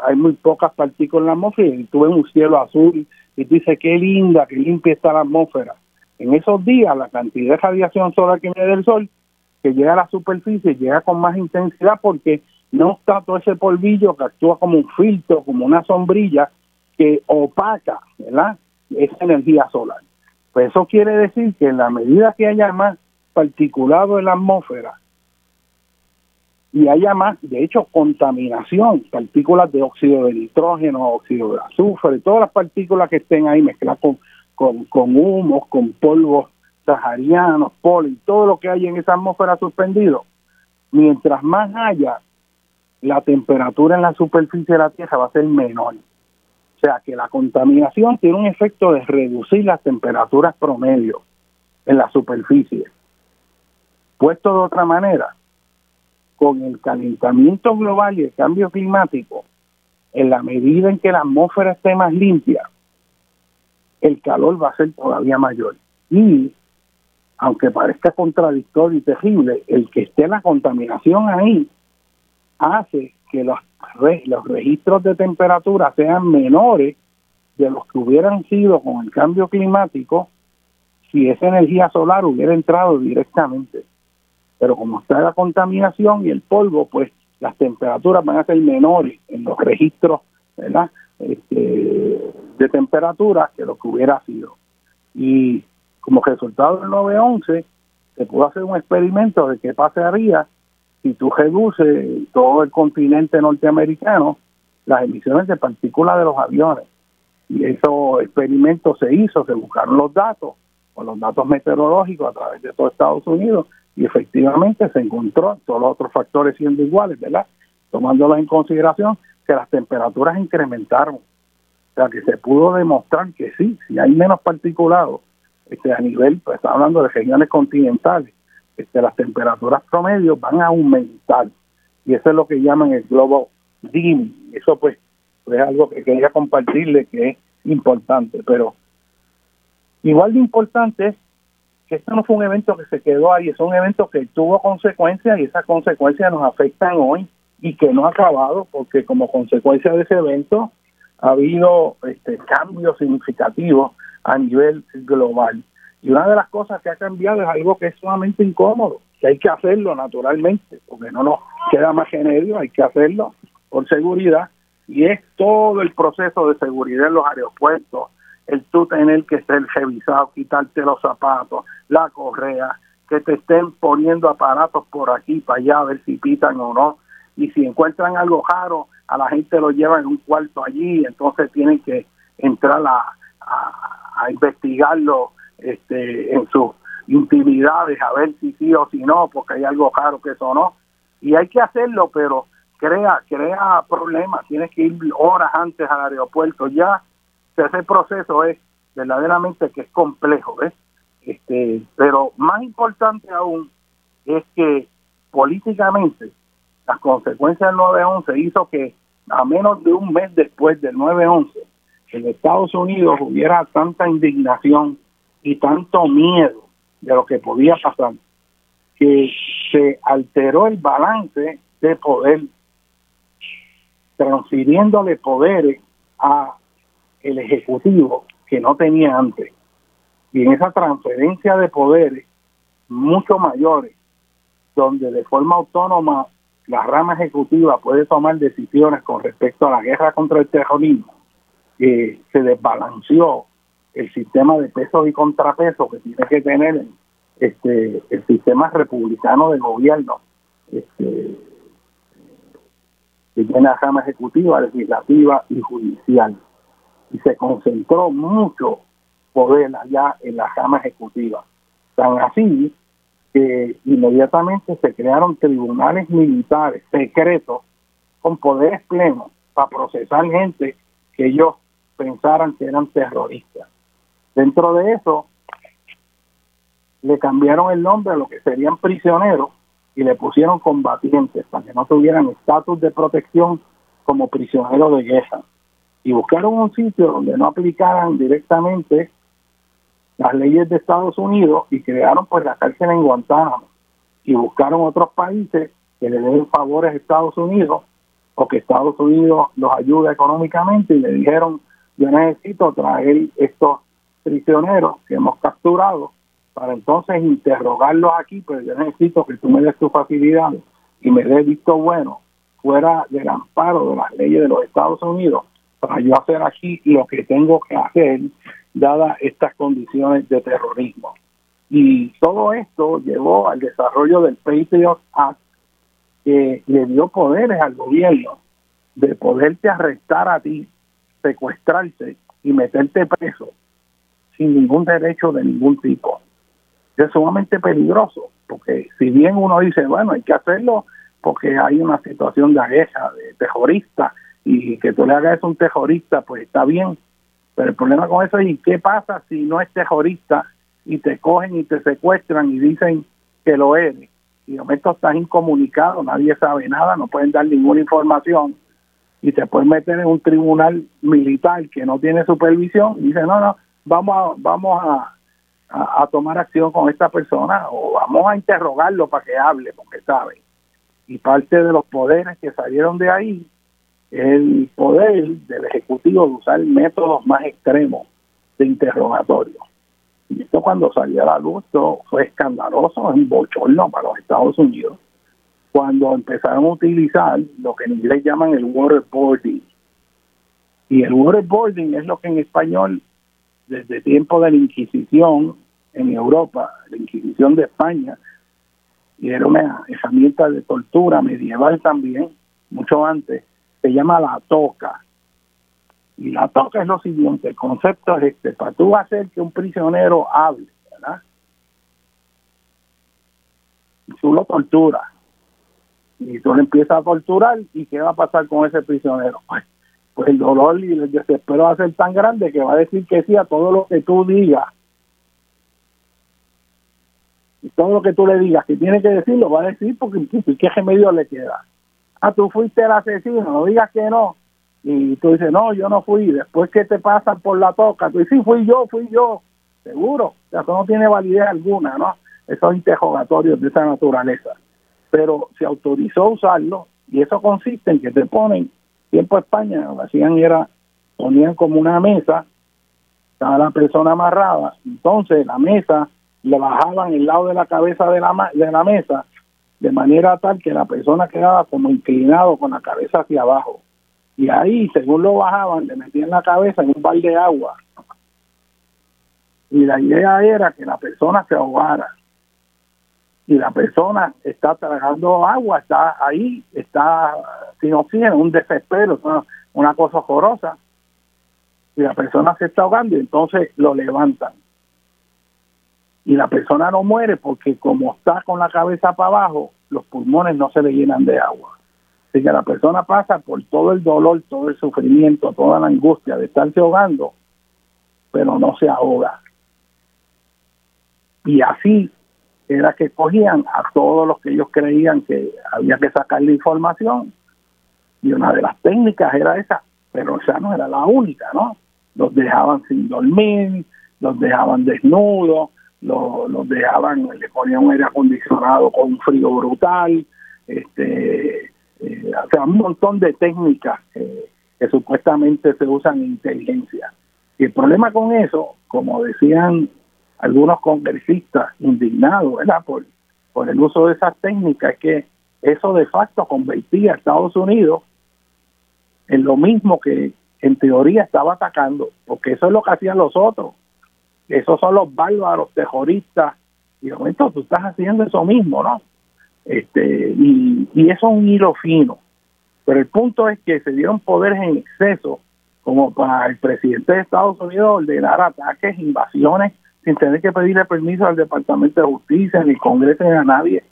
hay muy pocas partículas en la atmósfera y tú ves un cielo azul y dices, qué linda, qué limpia está la atmósfera. En esos días, la cantidad de radiación solar que viene del sol, que llega a la superficie, llega con más intensidad porque no está todo ese polvillo que actúa como un filtro, como una sombrilla que opaca. Esa energía solar. Pues eso quiere decir que en la medida que haya más particulado en la atmósfera y haya más, de hecho, contaminación, partículas de óxido de nitrógeno, óxido de azufre, todas las partículas que estén ahí mezcladas con, con, humos, con polvos saharianos, polen, todo lo que hay en esa atmósfera suspendido, mientras más haya, la temperatura en la superficie de la Tierra va a ser menor. O sea que la contaminación tiene un efecto de reducir las temperaturas promedio en la superficie. Puesto de otra manera, con el calentamiento global y el cambio climático, en la medida en que la atmósfera esté más limpia, el calor va a ser todavía mayor. Y, aunque parezca contradictorio y terrible, el que esté la contaminación ahí hace que los, los registros de temperatura sean menores de los que hubieran sido con el cambio climático si esa energía solar hubiera entrado directamente pero como está la contaminación y el polvo, pues las temperaturas van a ser menores en los registros ¿verdad? Este, de temperatura que lo que hubiera sido. Y como resultado del 911, se pudo hacer un experimento de qué pasaría si tú reduces todo el continente norteamericano las emisiones de partículas de los aviones. Y esos experimentos se hizo, se buscaron los datos, con los datos meteorológicos a través de todo Estados Unidos, y efectivamente se encontró todos los otros factores siendo iguales, ¿verdad? Tomándolos en consideración que las temperaturas incrementaron. O sea, que se pudo demostrar que sí, si hay menos particulados este, a nivel, pues está hablando de regiones continentales, este, las temperaturas promedios van a aumentar. Y eso es lo que llaman el globo dim. Eso pues, pues es algo que quería compartirle que es importante. Pero igual de importante es que esto no fue un evento que se quedó ahí, es un evento que tuvo consecuencias y esas consecuencias nos afectan hoy y que no ha acabado porque como consecuencia de ese evento ha habido este cambios significativos a nivel global. Y una de las cosas que ha cambiado es algo que es sumamente incómodo, que hay que hacerlo naturalmente, porque no nos queda más remedio, hay que hacerlo por seguridad, y es todo el proceso de seguridad en los aeropuertos, el tú tener que ser revisado, quitarte los zapatos, la correa, que te estén poniendo aparatos por aquí para allá a ver si pitan o no. Y si encuentran algo raro, a la gente lo llevan en un cuarto allí, entonces tienen que entrar a, a, investigarlo este, en sus intimidades, a ver si sí o si no, porque hay algo raro que eso no. Y hay que hacerlo, pero crea, crea problemas, tienes que ir horas antes al aeropuerto ya ese proceso es verdaderamente que es complejo, ¿ves? Este, pero más importante aún es que políticamente las consecuencias del 9-11 hizo que a menos de un mes después del 9-11 en Estados Unidos hubiera tanta indignación y tanto miedo de lo que podía pasar que se alteró el balance de poder transfiriéndole poderes a el Ejecutivo que no tenía antes. Y en esa transferencia de poderes mucho mayores, donde de forma autónoma la rama ejecutiva puede tomar decisiones con respecto a la guerra contra el terrorismo, que se desbalanceó el sistema de pesos y contrapesos que tiene que tener este el sistema republicano de gobierno este, que tiene la rama ejecutiva, legislativa y judicial y se concentró mucho poder allá en la rama ejecutiva. Tan así que inmediatamente se crearon tribunales militares secretos con poderes plenos para procesar gente que ellos pensaran que eran terroristas. Dentro de eso, le cambiaron el nombre a lo que serían prisioneros y le pusieron combatientes para que no tuvieran estatus de protección como prisioneros de guerra y buscaron un sitio donde no aplicaran directamente las leyes de Estados Unidos y crearon pues la cárcel en Guantánamo y buscaron otros países que le den favores a Estados Unidos o que Estados Unidos los ayude económicamente y le dijeron yo necesito traer estos prisioneros que hemos capturado para entonces interrogarlos aquí, pero yo necesito que tú me des tu facilidad y me des visto bueno fuera del amparo de las leyes de los Estados Unidos para yo hacer aquí lo que tengo que hacer dadas estas condiciones de terrorismo. Y todo esto llevó al desarrollo del Patriot Act que le dio poderes al gobierno de poderte arrestar a ti, secuestrarte y meterte preso sin ningún derecho de ningún tipo. Es sumamente peligroso, porque si bien uno dice, bueno, hay que hacerlo porque hay una situación de agueja, de terrorista, y que tú le hagas a un terrorista, pues está bien. Pero el problema con eso es, ¿y qué pasa si no es terrorista y te cogen y te secuestran y dicen que lo eres? Y de momento estás incomunicado, nadie sabe nada, no pueden dar ninguna información y te pueden meter en un tribunal militar que no tiene supervisión y dice, no, no, vamos a, vamos a, a, tomar acción con esta persona o vamos a interrogarlo para que hable, porque sabe. Y parte de los poderes que salieron de ahí el poder del Ejecutivo de usar métodos más extremos de interrogatorio. Y esto cuando salió a la luz fue escandaloso, un bochorno para los Estados Unidos, cuando empezaron a utilizar lo que en inglés llaman el waterboarding. Y el waterboarding es lo que en español, desde tiempo de la Inquisición en Europa, la Inquisición de España, y era una herramienta de tortura medieval también, mucho antes, se llama la toca. Y la toca es lo siguiente, el concepto es este, para tú hacer que un prisionero hable, ¿verdad? Tú lo torturas. Y tú le empiezas a torturar y ¿qué va a pasar con ese prisionero? Pues, pues el dolor y el desespero va a ser tan grande que va a decir que sí a todo lo que tú digas. Y todo lo que tú le digas que tiene que decirlo va a decir porque ¿qué remedio le queda? Ah, tú fuiste el asesino, no digas que no. Y tú dices, no, yo no fui. Después que te pasan por la toca, tú dices, sí, fui yo, fui yo. Seguro. Eso no tiene validez alguna, ¿no? Esos interrogatorios de esa naturaleza. Pero se autorizó usarlo y eso consiste en que te ponen, tiempo España, lo hacían era, ponían como una mesa, estaba la persona amarrada, entonces la mesa le bajaban el lado de la cabeza de la, de la mesa de manera tal que la persona quedaba como inclinado con la cabeza hacia abajo. Y ahí, según lo bajaban, le metían la cabeza en un balde de agua. Y la idea era que la persona se ahogara. Y la persona está tragando agua, está ahí, está sin oxígeno, un desespero, una cosa horrorosa. Y la persona se está ahogando y entonces lo levantan y la persona no muere porque como está con la cabeza para abajo, los pulmones no se le llenan de agua. Así que la persona pasa por todo el dolor, todo el sufrimiento, toda la angustia de estarse ahogando, pero no se ahoga. Y así era que cogían a todos los que ellos creían que había que sacar la información. Y una de las técnicas era esa, pero esa no era la única, ¿no? Los dejaban sin dormir, los dejaban desnudos, los dejaban, le ponían un aire acondicionado con un frío brutal, este, eh, o sea, un montón de técnicas que supuestamente se usan en inteligencia. Y el problema con eso, como decían algunos congresistas indignados ¿verdad? Por, por el uso de esas técnicas, es que eso de facto convertía a Estados Unidos en lo mismo que en teoría estaba atacando, porque eso es lo que hacían los otros esos son los bárbaros terroristas y de momento tú estás haciendo eso mismo, ¿no? Este, y, eso es un hilo fino. Pero el punto es que se dieron poderes en exceso como para el presidente de Estados Unidos ordenar ataques, invasiones, sin tener que pedirle permiso al Departamento de Justicia, ni Congreso, ni a nadie.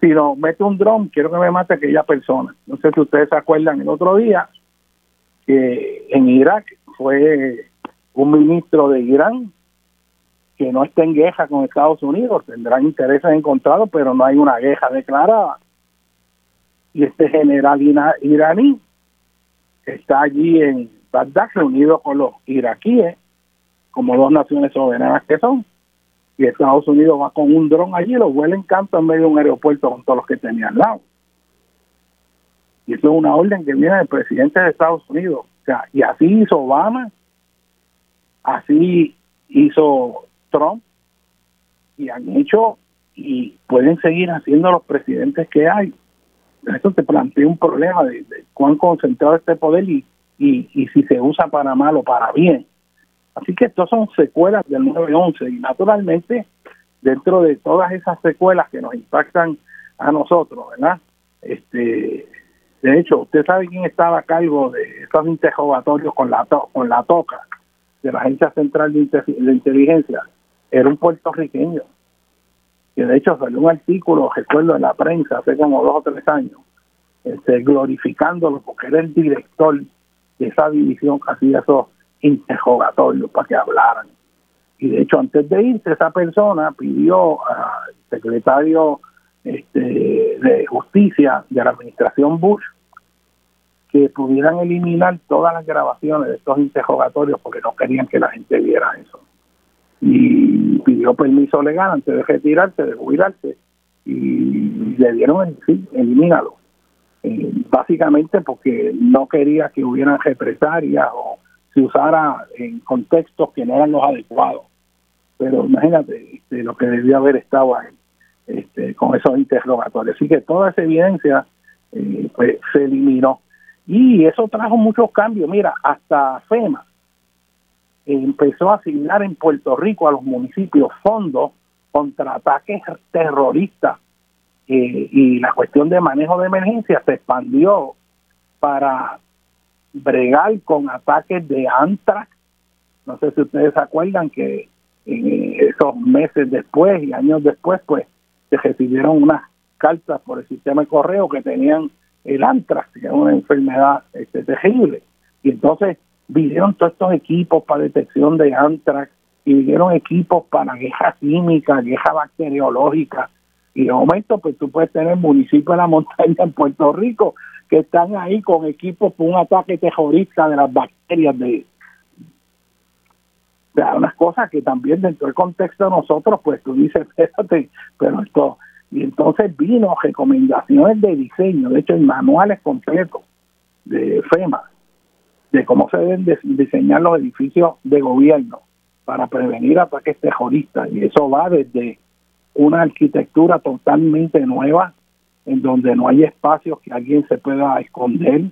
Si no mete un dron, quiero que me mate aquella persona. No sé si ustedes se acuerdan el otro día que en Irak fue un ministro de Irán que no esté en guerra con Estados Unidos, tendrán intereses encontrados, pero no hay una guerra declarada. Y este general iraní está allí en Bagdad reunido con los iraquíes, como dos naciones soberanas que son, y Estados Unidos va con un dron allí, lo vuela en canto en medio de un aeropuerto con todos los que tenía al lado. Y eso es una orden que viene del presidente de Estados Unidos. O sea, y así hizo Obama, Así hizo Trump y han hecho y pueden seguir haciendo los presidentes que hay. Eso te plantea un problema de, cuán concentrado este poder y, y, y, si se usa para mal o para bien. Así que estos son secuelas del 9-11 y naturalmente dentro de todas esas secuelas que nos impactan a nosotros, ¿verdad? Este, de hecho, usted sabe quién estaba a cargo de estos interrogatorios con la con la toca de la Agencia Central de, Inteligencia, era un puertorriqueño. Que de hecho salió un artículo, recuerdo, en la prensa hace como dos o tres años, este, glorificándolo porque era el director de esa división que hacía esos interrogatorios para que hablaran. Y de hecho, antes de irse, esa persona pidió al secretario este, de Justicia de la administración Bush que pudieran eliminar todas las grabaciones de estos interrogatorios porque no querían que la gente viera eso. Y pidió permiso legal antes de retirarse, de jubilarse, y le dieron el sí, elimínalo. Eh, básicamente porque no quería que hubieran represalias o se usara en contextos que no eran los adecuados. Pero imagínate este, lo que debió haber estado ahí este, con esos interrogatorios. Así que toda esa evidencia eh, pues, se eliminó. Y eso trajo muchos cambios. Mira, hasta FEMA empezó a asignar en Puerto Rico a los municipios fondos contra ataques terroristas eh, y la cuestión de manejo de emergencia se expandió para bregar con ataques de antrax. No sé si ustedes acuerdan que en esos meses después y años después, pues se recibieron unas cartas por el sistema de correo que tenían el antrax, que es una enfermedad este, terrible. Y entonces vinieron todos estos equipos para detección de antrax y vinieron equipos para guerra química, guerra bacteriológica. Y de momento, pues tú puedes tener municipios de la montaña en Puerto Rico que están ahí con equipos para un ataque terrorista de las bacterias de, de unas cosas que también dentro del contexto de nosotros, pues tú dices, espérate, pero esto, y entonces vino recomendaciones de diseño, de hecho, en manuales completos de FEMA, de cómo se deben diseñar los edificios de gobierno para prevenir ataques terroristas. Y eso va desde una arquitectura totalmente nueva en donde no hay espacios que alguien se pueda esconder,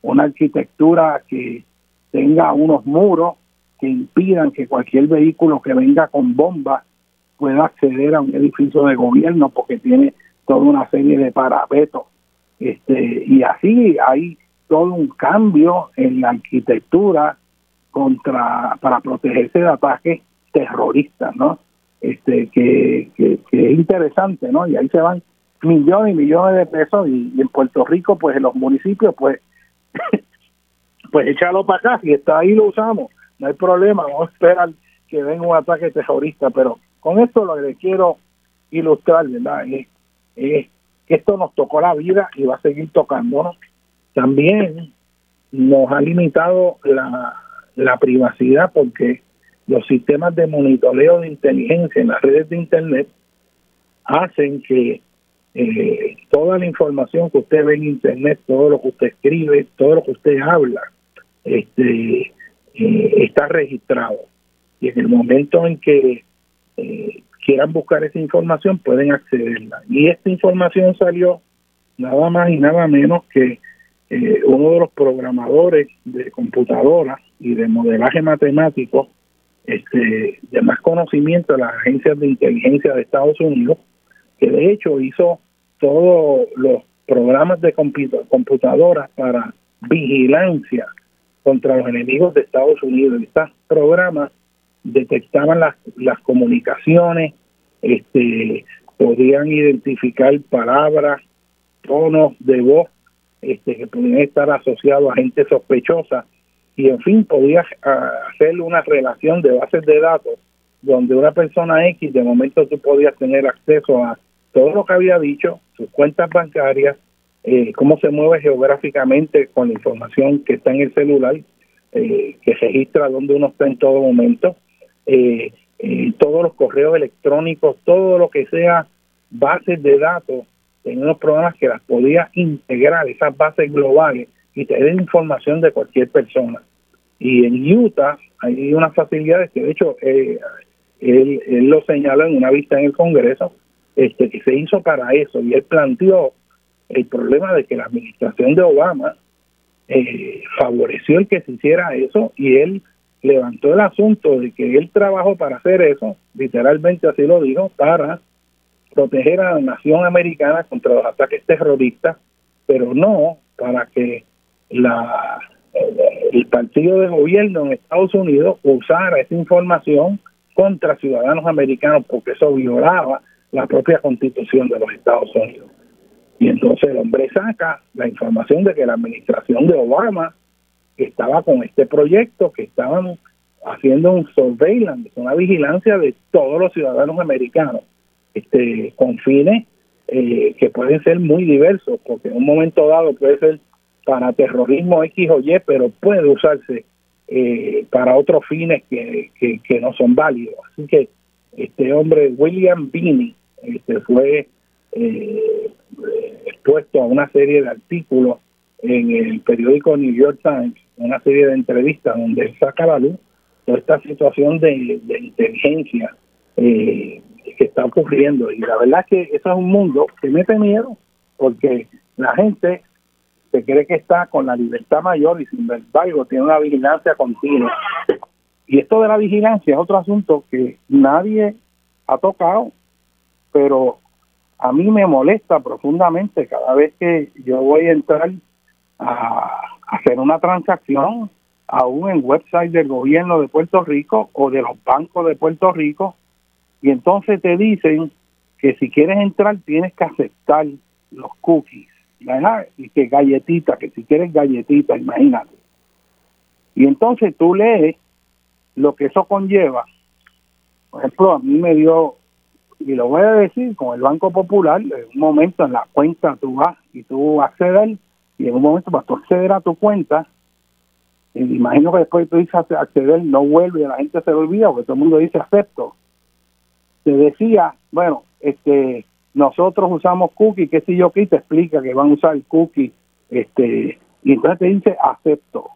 una arquitectura que tenga unos muros que impidan que cualquier vehículo que venga con bombas pueda acceder a un edificio de gobierno porque tiene toda una serie de parapetos. Este, y así hay todo un cambio en la arquitectura contra para protegerse de ataques terroristas, ¿no? Este que, que, es interesante, ¿no? Y ahí se van millones y millones de pesos y, en Puerto Rico pues en los municipios pues pues échalo para acá. Si está ahí lo usamos. No hay problema vamos a esperar que venga un ataque terrorista. Pero con esto lo que quiero ilustrar verdad es, que esto nos tocó la vida y va a seguir tocándonos también nos ha limitado la, la privacidad porque los sistemas de monitoreo de inteligencia en las redes de internet hacen que eh, toda la información que usted ve en internet, todo lo que usted escribe, todo lo que usted habla, este eh, está registrado. Y en el momento en que eh, quieran buscar esa información, pueden accederla. Y esta información salió nada más y nada menos que uno de los programadores de computadora y de modelaje matemático este, de más conocimiento de las agencias de inteligencia de Estados Unidos, que de hecho hizo todos los programas de computadoras para vigilancia contra los enemigos de Estados Unidos. Estos programas detectaban las, las comunicaciones, este, podían identificar palabras, tonos de voz este, que podían estar asociados a gente sospechosa. Y en fin podía ah, hacer una relación de bases de datos donde una persona X de momento tú podías tener acceso a todo lo que había dicho, sus cuentas bancarias, eh, cómo se mueve geográficamente con la información que está en el celular, eh, que registra dónde uno está en todo momento, eh, todos los correos electrónicos, todo lo que sea bases de datos, en unos programas que las podía integrar, esas bases globales, y tener información de cualquier persona. y en Utah hay unas facilidades que de hecho eh, él, él, lo señala en una vista en el Congreso este que se hizo para eso y él planteó el problema de que la administración de Obama eh, favoreció el que se hiciera eso y él levantó el asunto de que él trabajó para hacer eso, literalmente así lo dijo, para proteger a la nación americana contra los ataques terroristas, pero no para que la el partido de gobierno en Estados Unidos usara esa información contra ciudadanos americanos porque eso violaba la propia constitución de los Estados Unidos. Y entonces el hombre saca la información de que la administración de Obama estaba con este proyecto, que estaban haciendo un surveillance, una vigilancia de todos los ciudadanos americanos, este, con fines eh, que pueden ser muy diversos, porque en un momento dado puede ser para terrorismo X o Y, pero puede usarse eh, para otros fines que, que, no son válidos. Así que este hombre, William Binney, este, fue eh, expuesto a una serie de artículos en el periódico New York Times, una serie de entrevistas donde saca la luz toda esta situación de, inteligencia eh, que está ocurriendo. Y la verdad es que eso es un mundo que mete miedo, porque la gente se cree que está con la libertad mayor y sin embargo tiene una vigilancia continua. Y esto de la vigilancia es otro asunto que nadie ha tocado, pero a mí me molesta profundamente cada vez que yo voy a entrar a hacer una transacción, aún en website del gobierno de Puerto Rico o de los bancos de Puerto Rico, y entonces te dicen que si quieres entrar tienes que aceptar los cookies. Y que galletita, que si quieres galletita, imagínate. Y entonces tú lees lo que eso conlleva. Por ejemplo, a mí me dio y lo voy a decir, con el Banco Popular, en un momento en la cuenta tú vas y tú accedes, y en un momento para tú acceder a tu cuenta, y imagino que después tú dices acceder, no vuelve y la gente se lo olvida, porque todo el mundo dice acepto. Te decía, bueno, este nosotros usamos cookie, qué sé yo, que te explica que van a usar cookie, este, y entonces te dice acepto.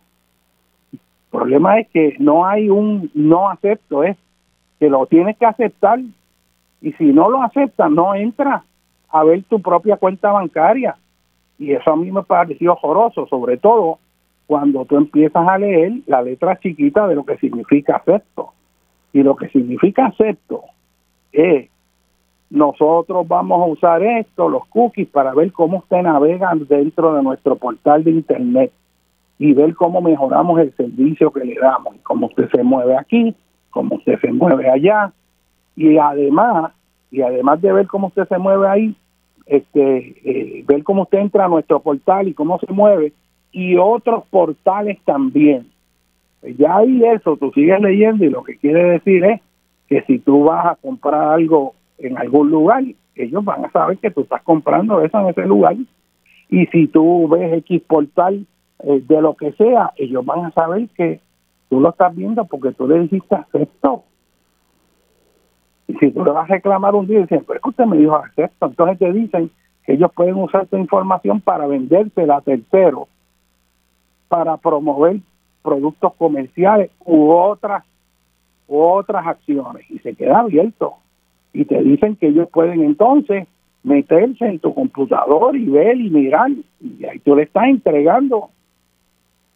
El problema es que no hay un no acepto, es que lo tienes que aceptar y si no lo aceptas, no entra a ver tu propia cuenta bancaria. Y eso a mí me pareció horroroso, sobre todo cuando tú empiezas a leer la letra chiquita de lo que significa acepto. Y lo que significa acepto es nosotros vamos a usar esto, los cookies, para ver cómo usted navega dentro de nuestro portal de internet y ver cómo mejoramos el servicio que le damos, cómo usted se mueve aquí, cómo usted se mueve allá, y además y además de ver cómo usted se mueve ahí este eh, ver cómo usted entra a nuestro portal y cómo se mueve y otros portales también. Pues ya ahí eso tú sigues leyendo y lo que quiere decir es que si tú vas a comprar algo en algún lugar ellos van a saber que tú estás comprando eso en ese lugar. Y si tú ves X portal eh, de lo que sea ellos van a saber que tú lo estás viendo porque tú le dijiste acepto y si tú le vas a reclamar un día, dicen, pero es que usted me dijo acepto, entonces te dicen que ellos pueden usar tu información para vendérsela a terceros, para promover productos comerciales u otras, otras acciones. Y se queda abierto. Y te dicen que ellos pueden entonces meterse en tu computador y ver y mirar. Y ahí tú le estás entregando,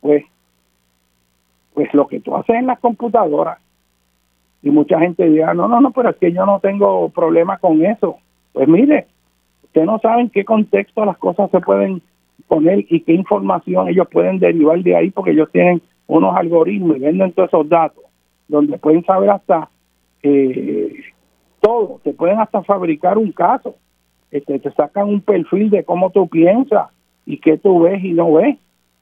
pues, pues lo que tú haces en las computadoras y mucha gente dirá, no, no, no, pero es que yo no tengo problema con eso. Pues mire, usted no sabe en qué contexto las cosas se pueden poner y qué información ellos pueden derivar de ahí porque ellos tienen unos algoritmos y venden todos esos datos donde pueden saber hasta eh, todo, te pueden hasta fabricar un caso, este, te sacan un perfil de cómo tú piensas y qué tú ves y no ves.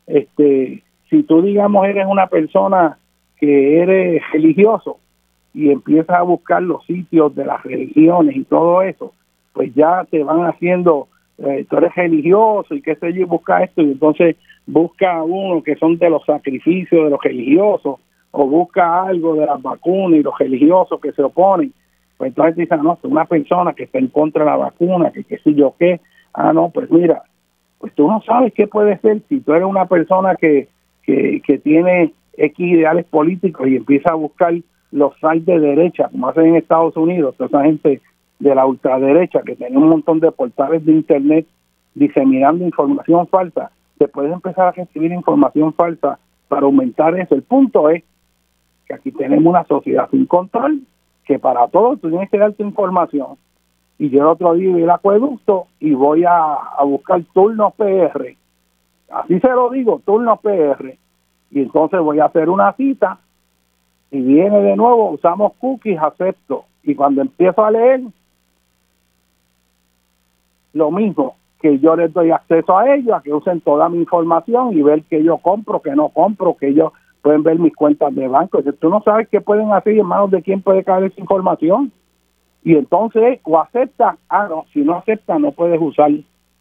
Este, si tú digamos eres una persona que eres religioso, y empiezas a buscar los sitios de las religiones y todo eso, pues ya te van haciendo, eh, tú eres religioso y qué sé yo, busca esto y entonces busca uno que son de los sacrificios de los religiosos o busca algo de las vacunas y los religiosos que se oponen. Pues entonces dicen, ah, no, una persona que está en contra de la vacuna, que qué sé yo qué. Ah, no, pues mira, pues tú no sabes qué puede ser si tú eres una persona que, que, que tiene X ideales políticos y empieza a buscar los sites de derecha, como hacen en Estados Unidos, toda esa gente de la ultraderecha que tiene un montón de portales de internet diseminando información falsa, se puede empezar a recibir información falsa para aumentar eso. El punto es aquí tenemos una sociedad sin control, que para todo tú tienes que dar tu información. Y yo el otro día vi el acueducto y voy a, buscar turnos PR. Así se lo digo, turnos PR. Y entonces voy a hacer una cita y viene de nuevo, usamos cookies, acepto. Y cuando empiezo a leer, lo mismo, que yo les doy acceso a ellos, a que usen toda mi información y ver que yo compro, que no compro, que ellos pueden ver mis cuentas de banco. Si tú no sabes qué pueden hacer en manos de quién puede caer esa información. Y entonces, o acepta, ah, no, si no acepta, no puedes usar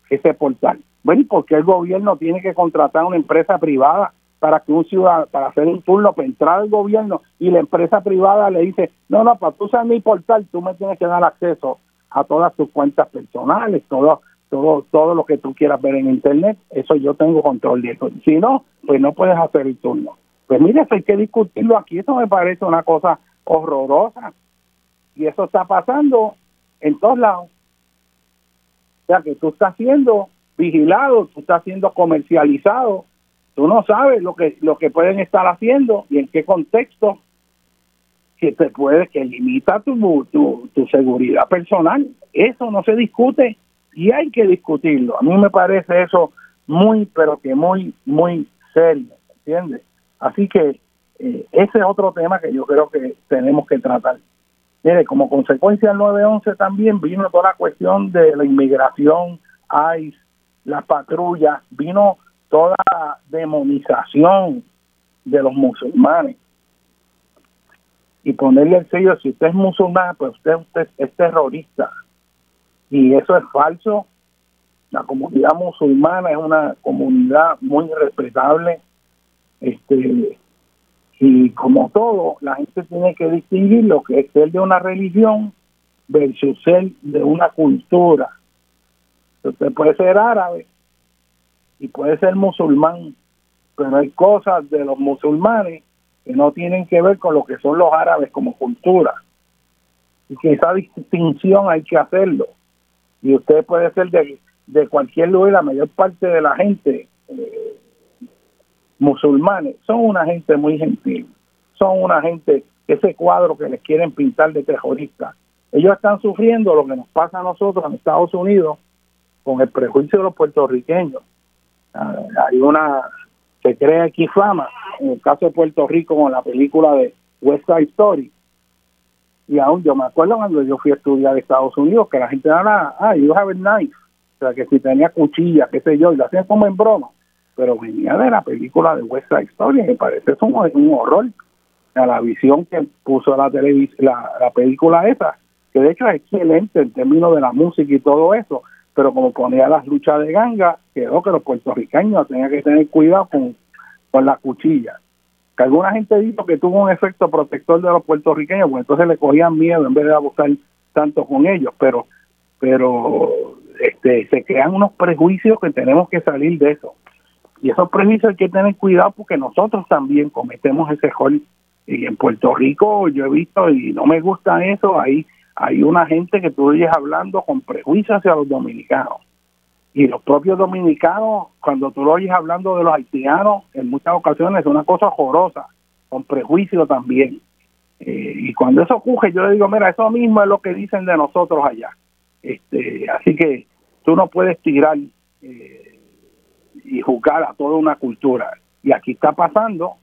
ese portal. Bueno, ¿y por qué el gobierno tiene que contratar una empresa privada para que un ciudadano, para hacer un turno para entrar al gobierno y la empresa privada le dice, no, no, para tú usar mi portal, tú me tienes que dar acceso a todas tus cuentas personales, todo, todo, todo lo que tú quieras ver en internet, eso yo tengo control de eso. Si no, pues no puedes hacer el turno. Pues mire, eso hay que discutirlo aquí, eso me parece una cosa horrorosa. Y eso está pasando en todos lados. O sea que tú estás siendo vigilado, tú estás siendo comercializado, tú no sabes lo que lo que pueden estar haciendo y en qué contexto que te puede, que limita tu, tu, tu seguridad personal. Eso no se discute y hay que discutirlo. A mí me parece eso muy, pero que muy, muy serio, ¿entiendes? Así que eh, ese es otro tema que yo creo que tenemos que tratar. Mire, como consecuencia del 9-11 también vino toda la cuestión de la inmigración, ICE, la patrulla, vino toda la demonización de los musulmanes y ponerle el sello, si usted es musulmán, pues usted, usted es terrorista. Y eso es falso. La comunidad musulmana es una comunidad muy respetable. Este, y como todo, la gente tiene que distinguir lo que es ser de una religión versus ser de una cultura. Usted puede ser árabe y puede ser musulmán, pero hay cosas de los musulmanes que no tienen que ver con lo que son los árabes como cultura. Y que esa distinción hay que hacerlo. Y usted puede ser de, de cualquier lugar, la mayor parte de la gente eh, musulmanes son una gente muy gentil, son una gente, ese cuadro que les quieren pintar de terrorista. Ellos están sufriendo lo que nos pasa a nosotros en Estados Unidos con el prejuicio de los puertorriqueños. Ah, hay una se crea aquí fama, en el caso de Puerto Rico con la película de West Side Story. Y aún yo me acuerdo cuando yo fui a estudiar Estados Unidos que la gente era, ah, you have a knife. O sea, que si tenía cuchilla, qué sé yo, y lo hacían como en broma. Pero venía de la película de West Side Story, me parece es un, horror. A la visión que puso la, la, la película esa, que de hecho es excelente en términos de la música y todo eso, pero como ponía las luchas de ganga, quedó que los puertorriqueños tenían que tener cuidado con, con la cuchilla. Que alguna gente dijo que tuvo un efecto protector de los puertorriqueños, pues entonces le cogían miedo en vez de abusar tanto con ellos, pero pero este se crean unos prejuicios que tenemos que salir de eso. Y esos prejuicios hay que tener cuidado porque nosotros también cometemos ese error. Y en Puerto Rico yo he visto, y no me gusta eso, ahí hay una gente que tú oyes hablando con prejuicios hacia los dominicanos. Y los propios dominicanos, cuando tú lo oyes hablando de los haitianos, en muchas ocasiones es una cosa horrorosa, con prejuicio también. Eh, y cuando eso ocurre, yo le digo, mira, eso mismo es lo que dicen de nosotros allá. Este, así que tú no puedes tirar eh, y juzgar a toda una cultura. Y aquí está pasando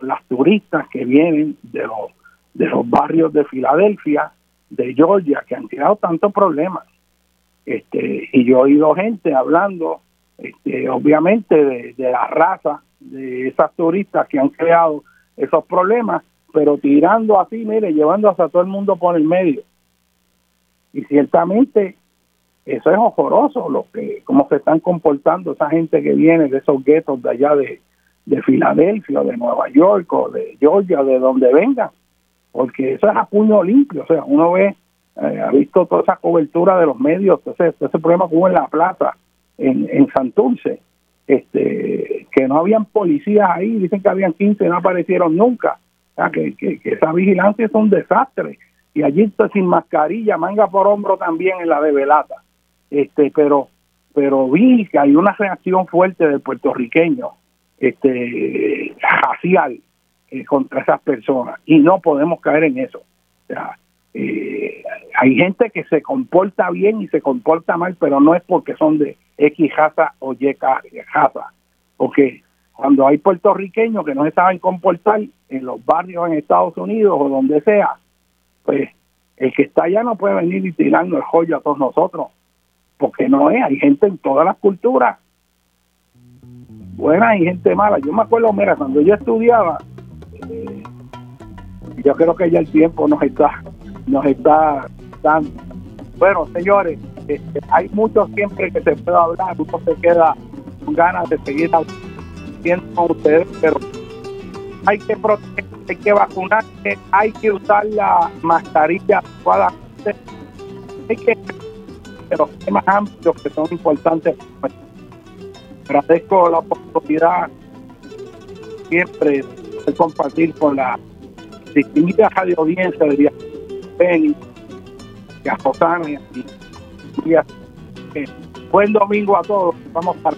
las turistas que vienen de los, de los barrios de Filadelfia de Georgia que han creado tantos problemas. Este, y yo he oído gente hablando, este, obviamente, de la raza de esas turistas que han creado esos problemas, pero tirando así, mire, llevando hasta todo el mundo por el medio. Y ciertamente eso es horroroso, lo que cómo se están comportando esa gente que viene de esos guetos de allá de, de Filadelfia, de Nueva York, o de Georgia, de donde vengan porque eso es a puño limpio, o sea, uno ve, eh, ha visto toda esa cobertura de los medios, ese, ese problema que hubo en la plaza, en, en Santurce, este que no habían policías ahí, dicen que habían 15, no aparecieron nunca. O sea, que, que, esa vigilancia es un desastre. Y allí está sin mascarilla, manga por hombro también en la de Velata. Este, pero, pero vi que hay una reacción fuerte del puertorriqueño, este, racial, eh, contra esas personas. Y no podemos caer en eso. Eh, hay gente que se comporta bien y se comporta mal, pero no es porque son de X raza o Y raza. Porque cuando hay puertorriqueños que no se saben comportar en los barrios en Estados Unidos o donde sea, pues el que está allá no puede venir y tirarnos el joyo a todos nosotros. Porque no es, hay gente en todas las culturas buena y gente mala. Yo me acuerdo, mira, cuando yo estudiaba, eh, yo creo que ya el tiempo nos está nos está dando. Bueno, señores, este, hay mucho siempre que se puede hablar, uno se queda con ganas de seguir haciendo con ustedes, pero hay que proteger, hay que vacunarse, hay que usar la mascarilla adecuadamente, hay que de los temas amplios que son importantes. Pues, agradezco la oportunidad siempre de compartir con la distinguida radio audiencia de Díaz Penny, y a y, buen domingo a todos. Vamos para.